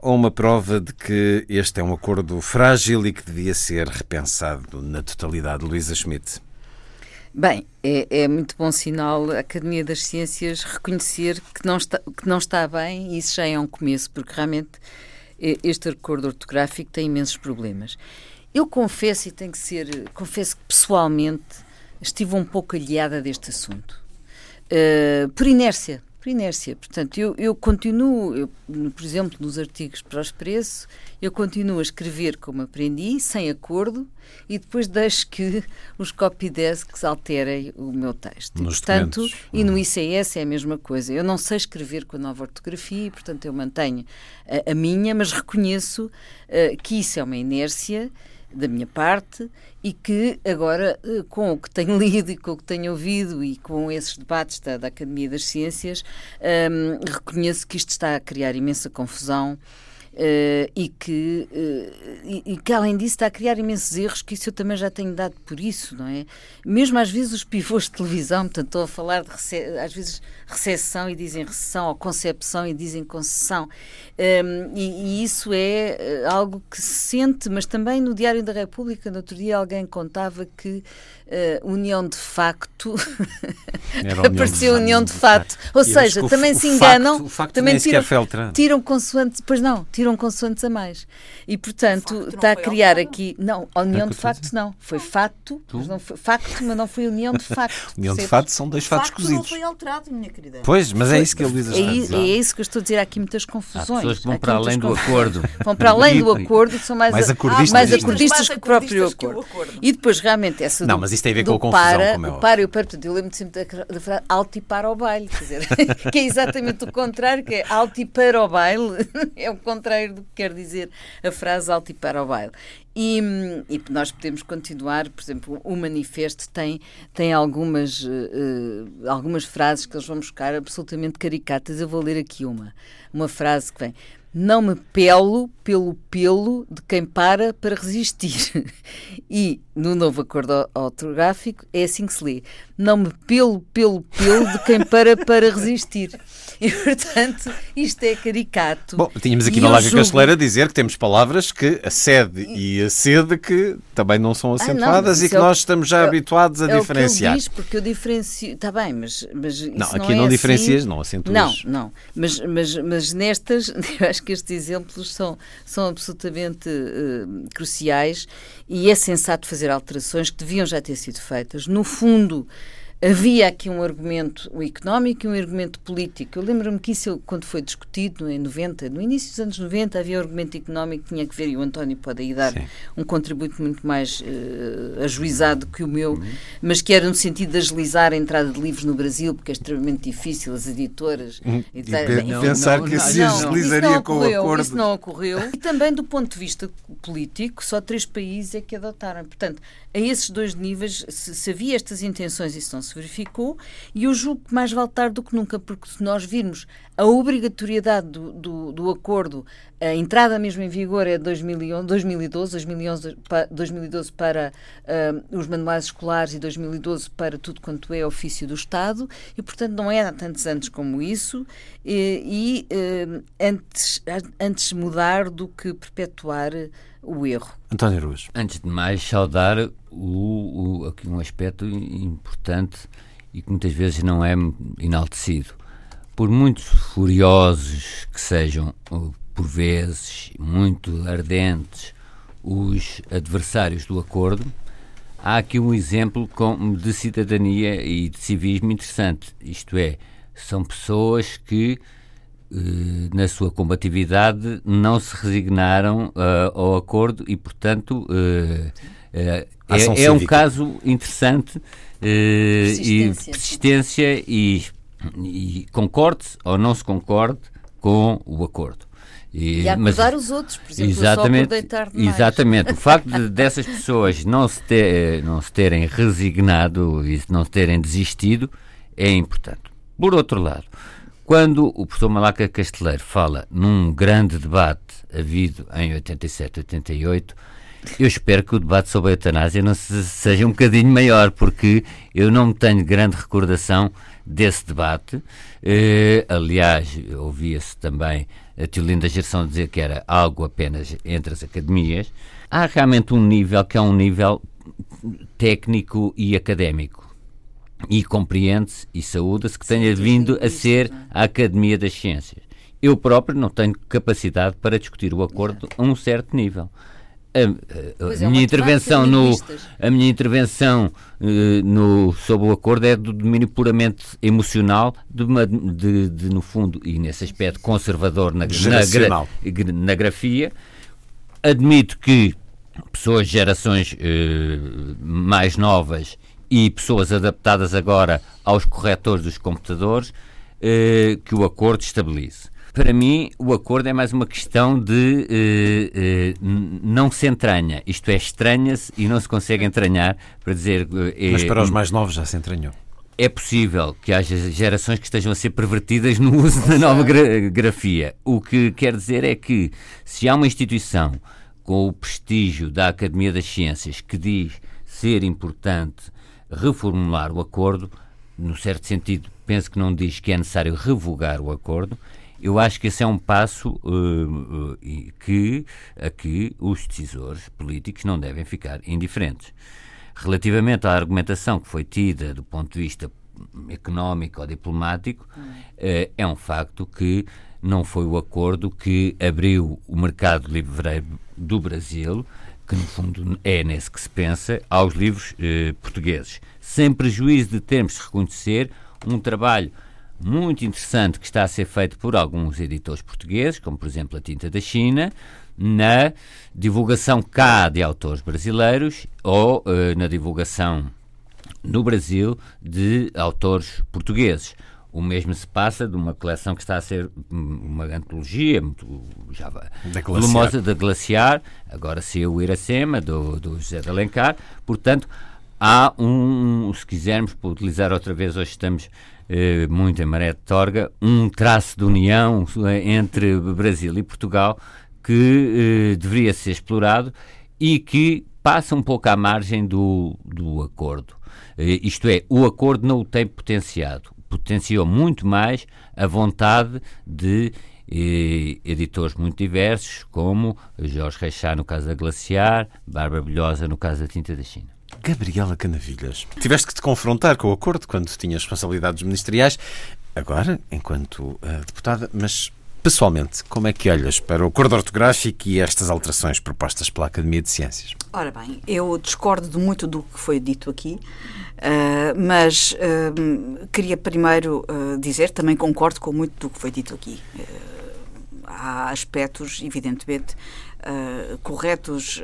ou uma prova de que este é um acordo frágil e que devia ser repensado na totalidade, Luísa Schmidt? Bem, é, é muito bom sinal a Academia das Ciências reconhecer que não, está, que não está bem e isso já é um começo, porque realmente eh, este acordo ortográfico tem imensos problemas. Eu confesso, e tenho que ser, confesso que pessoalmente estive um pouco aliada deste assunto. Uh, por inércia, por inércia. Portanto, eu, eu continuo, eu, por exemplo, nos artigos para o Expresso, eu continuo a escrever como aprendi, sem acordo, e depois deixo que <laughs> os copydesks alterem o meu texto. Nos e, portanto, documentos. e no ICS é a mesma coisa. Eu não sei escrever com a nova ortografia, e, portanto, eu mantenho a, a minha, mas reconheço uh, que isso é uma inércia da minha parte e que agora, eh, com o que tenho <laughs> lido e com o que tenho ouvido e com esses debates da, da Academia das Ciências, hum, reconheço que isto está a criar imensa confusão. Uh, e, que, uh, e, e, que, além disso, está a criar imensos erros, que isso eu também já tenho dado por isso, não é? Mesmo às vezes os pivôs de televisão, portanto, estou a falar de, às vezes, recessão e dizem recessão, ou concepção e dizem concessão. Um, e, e, isso é uh, algo que se sente, mas também no Diário da República, no outro dia, alguém contava que União de Facto <laughs> apareceu União de Facto. Ou seja, também se enganam, o facto também tiram, tiram consoantes, pois não, tiram consoantes a mais. E, portanto, está a criar aqui. Não, a União de Facto não. Foi facto, mas não foi facto, mas não foi União de Facto. <laughs> União de? Facto são dois fatos facto não cozidos. foi alterado, minha querida. Pois, mas é isso que a Luísa É, está a i- dizer. é isso que eu estou a dizer. Há aqui muitas Há confusões. pessoas que Há <laughs> vão para além do acordo. Vão para além do E- acordo e são mais, acordistas. mais acordistas que o próprio acordo. E depois, realmente, essa Não, mas isso tem a ver com a confusão, para, como é o para e o eu lembro sempre da, da frase alto e para ao baile, quer dizer, <laughs> que é exatamente o contrário, que é alto e para ao baile, <laughs> é o contrário do que quer dizer a frase alto e para ao baile. E, e nós podemos continuar, por exemplo, o manifesto tem, tem algumas, eh, algumas frases que eles vão buscar absolutamente caricatas. Eu vou ler aqui uma, uma frase que vem. Não me pelo pelo pelo de quem para para resistir. <laughs> E no novo acordo ortográfico é assim que se lê. Não me pelo pelo pelo de quem para para resistir. <laughs> E portanto, isto é caricato. Bom, tínhamos aqui E na Laga Casteleira dizer que temos palavras que a sede e a sede que também não são Ah, não, acentuadas e que é nós estamos já é habituados a é diferenciar. O que diz, porque eu diferencio. Está bem, mas. mas Não, não, aqui é não assim. diferencias, não acentuas. Não, não. Mas, mas, mas nestas, <laughs> eu acho que estes exemplos são, são absolutamente eh, cruciais e é sensato fazer alterações que deviam já ter sido feitas. No fundo, havia aqui um argumento económico e um argumento político. Eu lembro-me que isso, quando foi discutido em 90, no início dos anos 90, havia um argumento económico que tinha que ver, e o António pode aí dar Sim. um contributo muito mais uh, ajuizado que o meu, uhum. mas que era no sentido de agilizar a entrada de livros no Brasil, porque é extremamente difícil, as editoras. Uhum. E, e pensar não, que se agilizaria com o acordo. Isso não ocorreu. E também do ponto de vista político, só três países é que adotaram. Portanto, a esses dois níveis, se, se havia estas intenções, isso não se verificou, e eu julgo que mais vale tarde do que nunca, porque se nós virmos a obrigatoriedade do, do, do acordo, a entrada mesmo em vigor é 2011, 2012, 2011 2012 para uh, os manuais escolares e 2012 para tudo quanto é ofício do Estado, e portanto não é há tantos anos como isso, e, e uh, antes, antes mudar do que perpetuar o erro. António Ruas. Antes de mais, saudar o, o, aqui um aspecto importante e que muitas vezes não é enaltecido. Por muito furiosos que sejam, por vezes, muito ardentes, os adversários do acordo, há aqui um exemplo de cidadania e de civismo interessante. Isto é, são pessoas que na sua combatividade, não se resignaram uh, ao acordo e, portanto, uh, é, é um caso interessante e persistência e, e concorde ou não se concorde com o acordo. E, e acusar mas, os outros, por exemplo, exatamente, só Exatamente. o facto de, dessas pessoas não se, ter, não se terem resignado e não se terem desistido é importante. Por outro lado, quando o professor Malaca Casteleiro fala num grande debate havido em 87, 88, eu espero que o debate sobre a eutanásia não seja um bocadinho maior, porque eu não tenho grande recordação desse debate. Eh, aliás, ouvia-se também a Tiolinda Gerson dizer que era algo apenas entre as academias. Há realmente um nível que é um nível técnico e académico e compreende-se e saúda-se que tenha vindo a ser a Academia das Ciências. Eu próprio não tenho capacidade para discutir o acordo a um certo nível. A, a, a é minha intervenção no a minha intervenção uh, no sobre o acordo é do domínio puramente emocional de, uma, de, de no fundo e nesse aspecto conservador na, na, na grafia. Admito que pessoas de gerações uh, mais novas e pessoas adaptadas agora aos corretores dos computadores eh, que o acordo estabilize. Para mim, o acordo é mais uma questão de eh, eh, não se entranha, isto é, estranha-se e não se consegue entranhar para dizer. Mas para os mais novos já se entranhou. É possível que haja gerações que estejam a ser pervertidas no <laughs> uso da nova gra grafia. O que quer dizer é que, se há uma instituição com o prestígio da Academia das Ciências que diz ser importante reformular o acordo, no certo sentido, penso que não diz que é necessário revogar o acordo. Eu acho que esse é um passo uh, uh, que a que os decisores políticos não devem ficar indiferentes. Relativamente à argumentação que foi tida do ponto de vista económico ou diplomático, uh, é um facto que não foi o acordo que abriu o mercado livre do Brasil que no fundo é nesse que se pensa, aos livros eh, portugueses, sem prejuízo de termos de reconhecer um trabalho muito interessante que está a ser feito por alguns editores portugueses, como por exemplo a Tinta da China, na divulgação cá de autores brasileiros ou eh, na divulgação no Brasil de autores portugueses. O mesmo se passa de uma coleção que está a ser uma antologia muito já volumosa da Glaciar, agora saiu o Iracema, do, do José de Alencar. Portanto, há um, se quisermos, para utilizar outra vez, hoje estamos eh, muito em maré de torga, um traço de união eh, entre Brasil e Portugal que eh, deveria ser explorado e que passa um pouco à margem do, do acordo. Eh, isto é, o acordo não o tem potenciado potenciou muito mais a vontade de eh, editores muito diversos, como Jorge Reixá no caso da Glaciar, Bárbara Bilhosa no caso da Tinta da China. Gabriela Canavilhas, tiveste que te confrontar com o acordo quando tinhas responsabilidades ministeriais, agora, enquanto uh, deputada, mas pessoalmente, como é que olhas para o acordo ortográfico e estas alterações propostas pela Academia de Ciências? Ora bem, eu discordo de muito do que foi dito aqui, uh, mas uh, queria primeiro uh, dizer, também concordo com muito do que foi dito aqui. há aspectos, evidentemente, corretos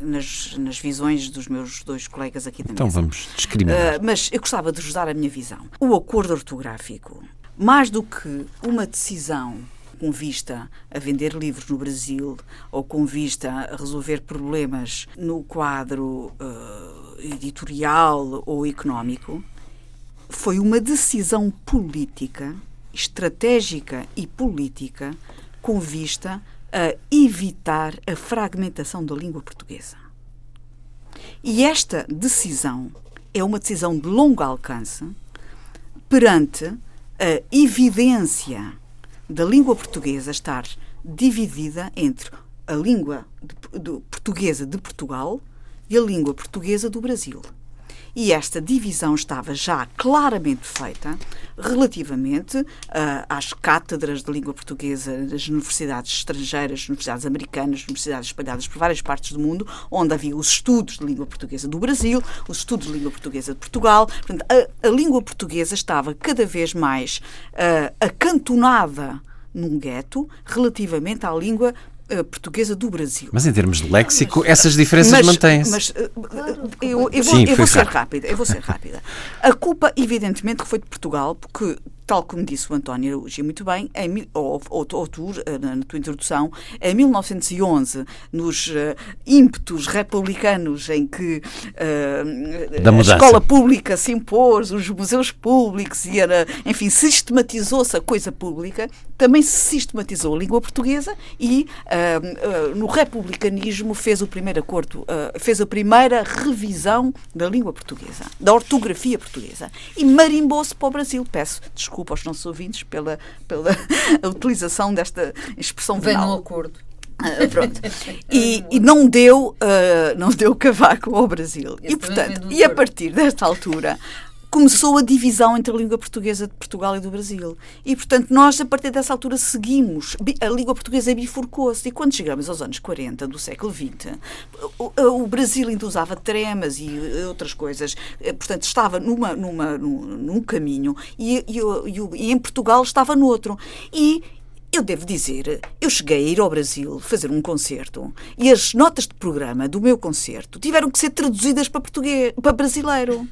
nas, nas, visões dos meus dois colegas aqui da então mesa. Então vamos discriminar. mas eu gostava de vos dar a minha visão. O acordo ortográfico mais do que uma decisão com vista a vender livros no Brasil ou com vista a resolver problemas no quadro uh, editorial ou económico, foi uma decisão política, estratégica e política com vista a evitar a fragmentação da língua portuguesa. E esta decisão é uma decisão de longo alcance perante a evidência da língua portuguesa estar dividida entre a língua de, de, portuguesa de Portugal e a língua portuguesa do Brasil. E esta divisão estava já claramente feita relativamente uh, às cátedras de língua portuguesa das universidades estrangeiras, universidades americanas, universidades espalhadas por várias partes do mundo, onde havia os estudos de língua portuguesa do Brasil, os estudos de língua portuguesa de Portugal. Portanto, a, a língua portuguesa estava cada vez mais uh, acantonada num gueto relativamente à língua portuguesa do Brasil. Mas em termos de léxico, mas, essas diferenças mantêm-se. Mas uh, eu, eu, vou, Sim, eu vou ser rápida. Eu vou ser rápida. A culpa, evidentemente, que foi de Portugal, porque tal como disse o António Araújo muito bem, em, ou, ou, ou tu, eh, na, na, tua introdução, em 1911, nos uh, ímpetos republicanos em que uh, a escola pública se impôs, os museus públicos, e era, enfim, sistematizou-se a coisa pública, também se sistematizou a língua portuguesa e uh, no republicanismo fez o primeiro acordo, fez a primeira revisão da língua portuguesa, da ortografia portuguesa, e marimbou-se para o Brasil. Peço desculpa desculpa aos nossos ouvintes pela, pela <laughs> utilização desta expressão Vem venal. no acordo. Uh, pronto. <laughs> E, e, não deu uh, não deu cavaco ao Brasil. Esse e portanto, e a partir desta altura começou a divisão entre a língua portuguesa de Portugal e do Brasil. E, portanto, nós, a partir dessa altura, seguimos. A língua portuguesa bifurcou-se. E quando chegamos aos anos 40 do século XX, o, o Brasil ainda usava tremas e outras coisas. Eh, portanto, estava numa, numa, num, num caminho e, e, e, e em Portugal estava no outro. E eu devo dizer, eu cheguei a ir ao Brasil fazer um concerto e as notas de programa do meu concerto tiveram que ser traduzidas para português, para brasileiro.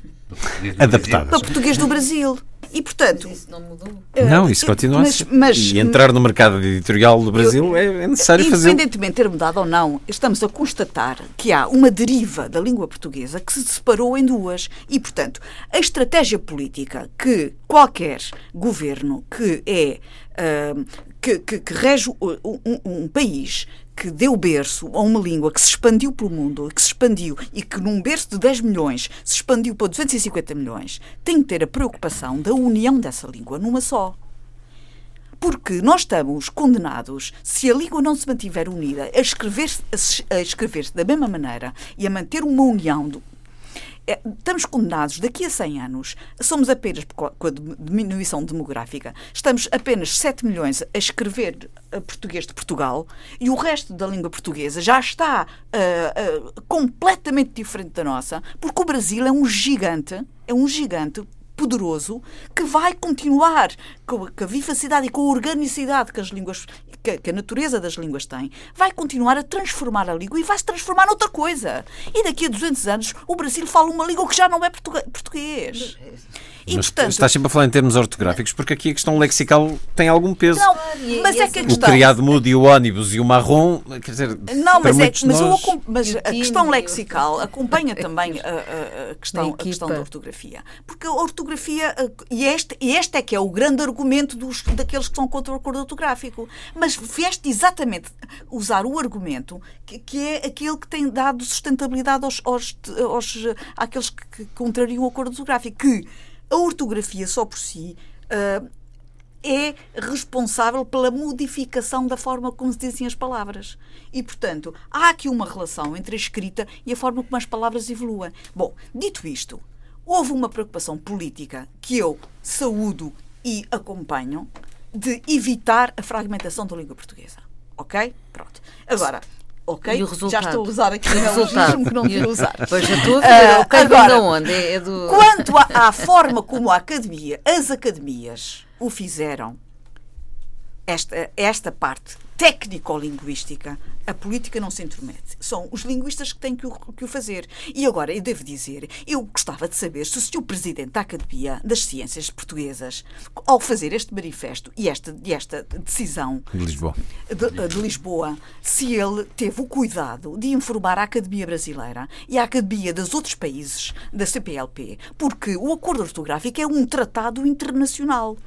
Adaptadas. Para português do Brasil. E, portanto. Mas isso não mudou. Não, isso continua mas, mas, E entrar no mercado editorial do Brasil eu, é necessário fazer. Independentemente de ter mudado ou não, estamos a constatar que há uma deriva da língua portuguesa que se separou em duas. E, portanto, a estratégia política que qualquer governo que é. Uh, que, que, que rege um, um, um país que deu berço a uma língua que se expandiu pelo mundo, que se expandiu e que num berço de 10 milhões se expandiu para 250 milhões, tem que ter a preocupação da união dessa língua numa só. Porque nós estamos condenados, se a língua não se mantiver unida, a escrever-se escrever da mesma maneira e a manter uma união estamos condenados daqui a 100 anos, somos apenas, com a diminuição demográfica, estamos apenas 7 milhões a escrever a português de Portugal e o resto da língua portuguesa já está uh, uh, completamente diferente da nossa, porque o Brasil é um gigante, é um gigante poderoso que vai continuar com a vivacidade e com a organicidade que as línguas que, a natureza das línguas tem, vai continuar a transformar a língua e vai se transformar noutra coisa. E daqui a 200 anos o Brasil fala uma língua que já não é português. E, mas portanto, estás sempre a falar em termos ortográficos, porque aqui a questão lexical tem algum peso. Não, mas é que a questão... O criado mudo e o ónibus e o marrom, quer dizer. Não, mas, é, mas, nós... eu, mas a questão lexical acompanha também a, a, <laughs> questão, a questão da ortografia. Porque a ortografia, e este, e este é que é o grande argumento dos, daqueles que são contra o acordo ortográfico. Mas vieste exatamente usar o argumento que, que é aquele que tem dado sustentabilidade aos, aos, aos àqueles que, que contrariam o acordo ortográfico. Que a ortografia só por si uh, é responsável pela modificação da forma como se dizem as palavras. E, portanto, há aqui uma relação entre a escrita e a forma como as palavras evoluem. Bom, dito isto, houve uma preocupação política que eu saúdo e acompanho, de evitar a fragmentação da língua portuguesa. Ok? Pronto. Agora, ok? O resultado? Já estou a usar aqui o resultado? neologismo que não devia usar. Pois já estou a ver. <laughs> Ah, ok, agora, onde? É, é do... Quanto à, à forma como a academia, as academias o fizeram, esta, esta parte técnico-linguística, a política não se intromete. São os linguistas que têm que o, que o fazer. E agora, eu devo dizer, eu gostava de saber se o Sr. Presidente da Academia das Ciências Portuguesas, ao fazer este manifesto e esta, e esta decisão De Lisboa. de, de Lisboa, se ele teve o cuidado de informar a Academia Brasileira e a Academia dos outros países da CPLP, porque o acordo ortográfico é um tratado internacional.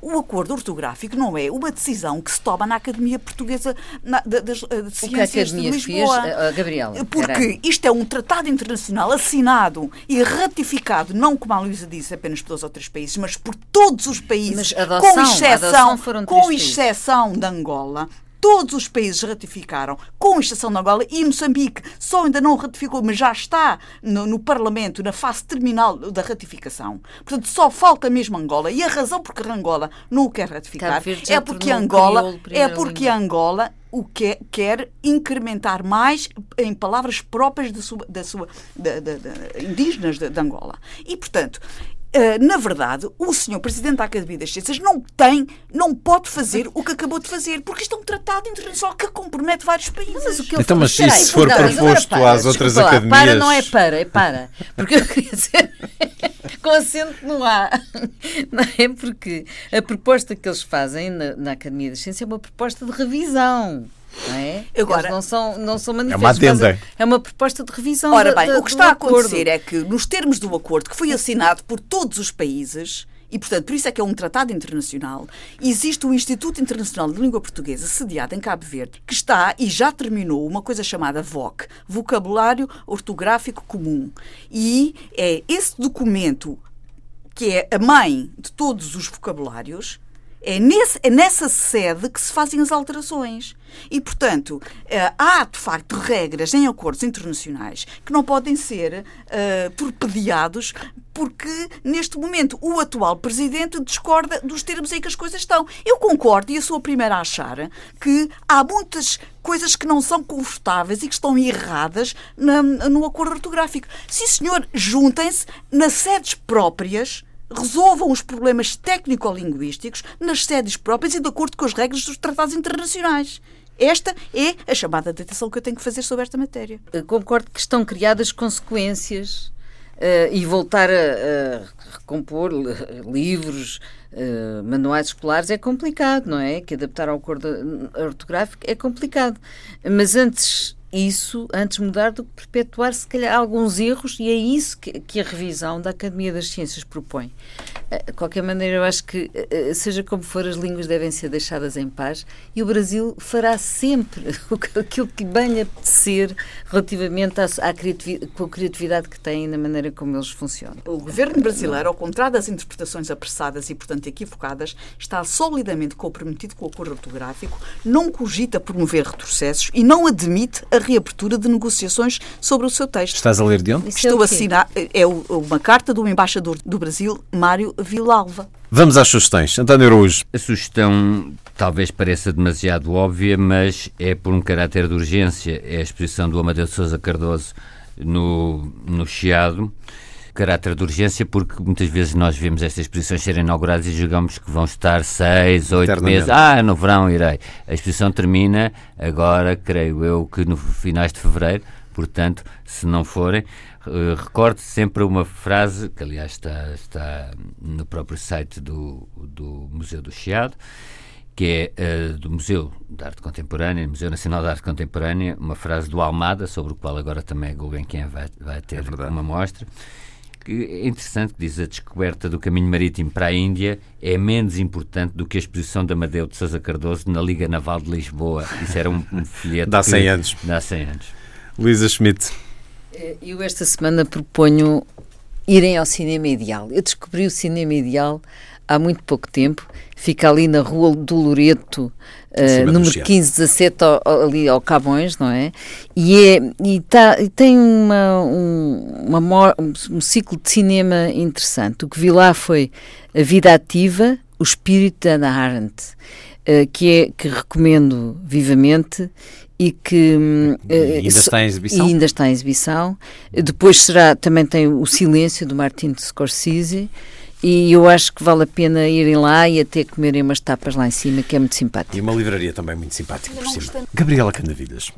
O acordo ortográfico não é uma decisão que se toma na Academia Portuguesa na- de, das- de que a Ciências de Lisboa. a, a Gabriela? Porque peraí. isto é um tratado internacional assinado e ratificado, não como a Luísa disse, apenas por dois ou três países, mas por todos os países, adoção- com exceção, com países. exceção de Angola. Todos os países ratificaram, com exceção de Angola e Moçambique. Só ainda não ratificou, mas já está no, no Parlamento, na fase terminal da ratificação. Portanto, só falta mesmo Angola. E a razão porque Angola não o quer ratificar é porque Angola é porque. Angola o que quer incrementar mais em palavras próprias da sua, da sua da- da- da- indígenas de, de Angola. E, portanto, na verdade, o senhor Presidente da Academia das Ciências não tem, não pode fazer o que acabou de fazer, porque isto é um tratado internacional que compromete vários países. Mas o que ele Então, mas isso aí, se for não, proposto para, às outras lá, Para academias- não é para, é para. Porque eu queria dizer <laughs> com acento no A. <laughs> Não é porque a proposta que eles fazem na, na Academia da Ciência é uma proposta de revisão. Não é? Agora- Eles não são, não são manifestos. adenda. fazem- É uma proposta de revisão. Ora bem, da- o que está a acordo. acontecer é que, nos termos do acordo que foi assinado por todos os países, e portanto por isso é que é um tratado internacional, existe o Instituto Internacional de Língua Portuguesa, sediado em Cabo Verde, que está e já terminou uma coisa chamada VOC Vocabulário Ortográfico Comum. E é esse documento que é a mãe de todos os vocabulários, é, nesse- é nessa sede que se fazem as alterações. E, portanto, eh, há, de facto, regras em acordos internacionais que não podem ser eh, torpedeados porque, neste momento, o atual presidente discorda dos termos em que as coisas estão. Eu concordo, e eu sou a primeira a achar, que há muitas coisas que não são confortáveis e que estão erradas na- no acordo ortográfico. Sim, senhor, juntem-se nas sedes próprias resolvam os problemas técnico-linguísticos nas sedes próprias e de acordo com as regras dos tratados internacionais. Esta é a chamada de atenção que eu tenho que fazer sobre esta matéria. Concordo que estão criadas consequências eh, e voltar a, a recompor li- livros, eh, manuais escolares é complicado, não é? Que adaptar ao acordo ortográfico é complicado. Mas antes isso, antes mudar do que perpetuar, se calhar, alguns erros, e é isso que, que a revisão da Academia das Ciências propõe. Eh, De qualquer maneira, eu acho que, eh, seja como for, as línguas devem ser deixadas em paz e o Brasil fará sempre <laughs> o que- aquilo que bem lhe apetecer relativamente à, à criativi- com a criatividade que tem e na maneira como eles funcionam. O governo brasileiro, ao contrário das interpretações apressadas e, portanto, equivocadas, está solidamente comprometido com o acordo ortográfico, não cogita promover retrocessos e não admite a reabertura de negociações sobre o seu texto. Estás a ler de onde? É Estou o a assinar, é uma carta do embaixador do Brasil, Mário Vilalva. Vamos às sugestões. António Araújo. A sugestão talvez pareça demasiado óbvia, mas é por um caráter de urgência. É a exposição do Amadeu de Sousa Cardoso no, no Chiado. Caráter de urgência porque muitas vezes nós vemos estas exposições serem inauguradas e julgamos que vão estar seis, oito meses. Ah, no verão irei. A exposição termina agora, creio eu, que no finais de fevereiro. Portanto, se não forem, eh, recorde sempre uma frase, que aliás está, está no próprio site do, do Museu do Chiado, que é eh, do Museu de Arte Contemporânea, Museu Nacional de Arte Contemporânea, uma frase do Almada, sobre o qual agora também a Gulbenkian vai, vai ter verdade. uma mostra, que é interessante, que diz a descoberta do caminho marítimo para a Índia é menos importante do que a exposição de Amadeu de Sousa Cardoso na Liga Naval de Lisboa. Isso era um, um <laughs> folheto... De há que- 100 anos. De há 100 anos. Luísa Schmidt. Eh, Eu esta semana proponho irem ao cinema ideal. Eu descobri o cinema ideal há muito pouco tempo. Fica ali na rua do Loreto, do número Chiado. 1517, ao- ao- ali ao Cabões, não é? E, é, e, tá, e tem uma, um, uma um ciclo de cinema interessante. O que vi lá foi a vida ativa, O Espírito de Ana Arendt, uh, que, é, que recomendo vivamente e que e ainda está em exibição. ainda está em exibição. Depois será também tem o Silêncio do Martin Scorsese e eu acho que vale a pena irem lá e até comerem umas tapas lá em cima, que é muito simpático. E uma livraria também muito simpática por cima. Gabriela Canavilhas.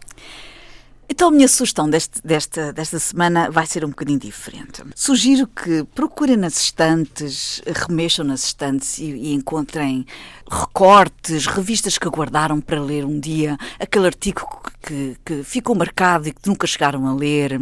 Então a minha sugestão deste, desta, desta semana vai ser um bocadinho diferente. Sugiro que procurem nas estantes, remexam nas estantes e, e encontrem recortes, revistas que guardaram para ler um dia, aquele artigo que, que, ficou marcado e que nunca chegaram a ler,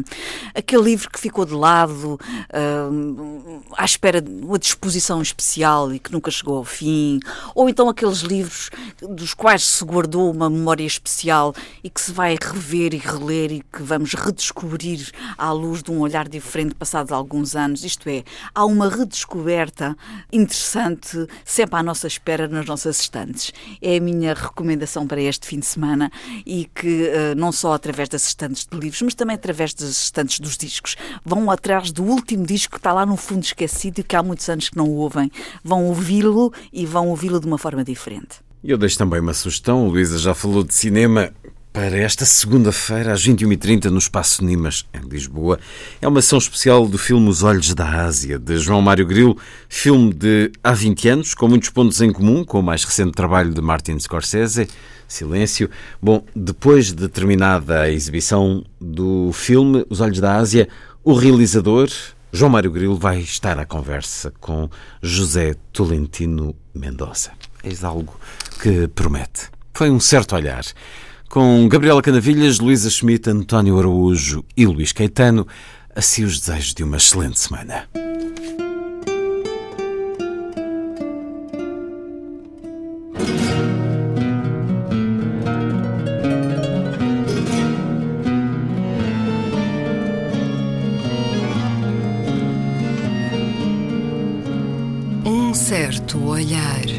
aquele livro que ficou de lado uh, à espera de uma disposição especial e que nunca chegou ao fim, ou então aqueles livros dos quais se guardou uma memória especial e que se vai rever e reler e que vamos redescobrir à luz de um olhar diferente passados alguns anos. Isto é, há uma redescoberta interessante sempre à nossa espera nas nossas nossas estantes. É a minha recomendação para este fim de semana e que uh, não só através das estantes de livros, mas também através das estantes dos discos. Vão atrás do último disco que está lá no fundo esquecido e que há muitos anos que não ouvem. Vão ouvi-lo e vão ouvi-lo de uma forma diferente. Eu deixo também uma sugestão. Luísa já falou de cinema para esta segunda-feira, às 21h30, no Espaço Nimas, em Lisboa. É uma sessão especial do filme Os Olhos da Ásia, de João Mário Grilo, filme de há 20 anos, com muitos pontos em comum com o mais recente trabalho de Martin Scorsese, Silêncio. Bom, depois de terminada a exibição do filme Os Olhos da Ásia, o realizador, João Mário Grilo, vai estar à conversa com José Tolentino Mendonça. Eis algo que promete. Foi um certo olhar com Gabriela Canavilhas, Luísa Schmidt, António Araújo e Luís Caetano. Assim os desejos de uma excelente semana. Um certo olhar.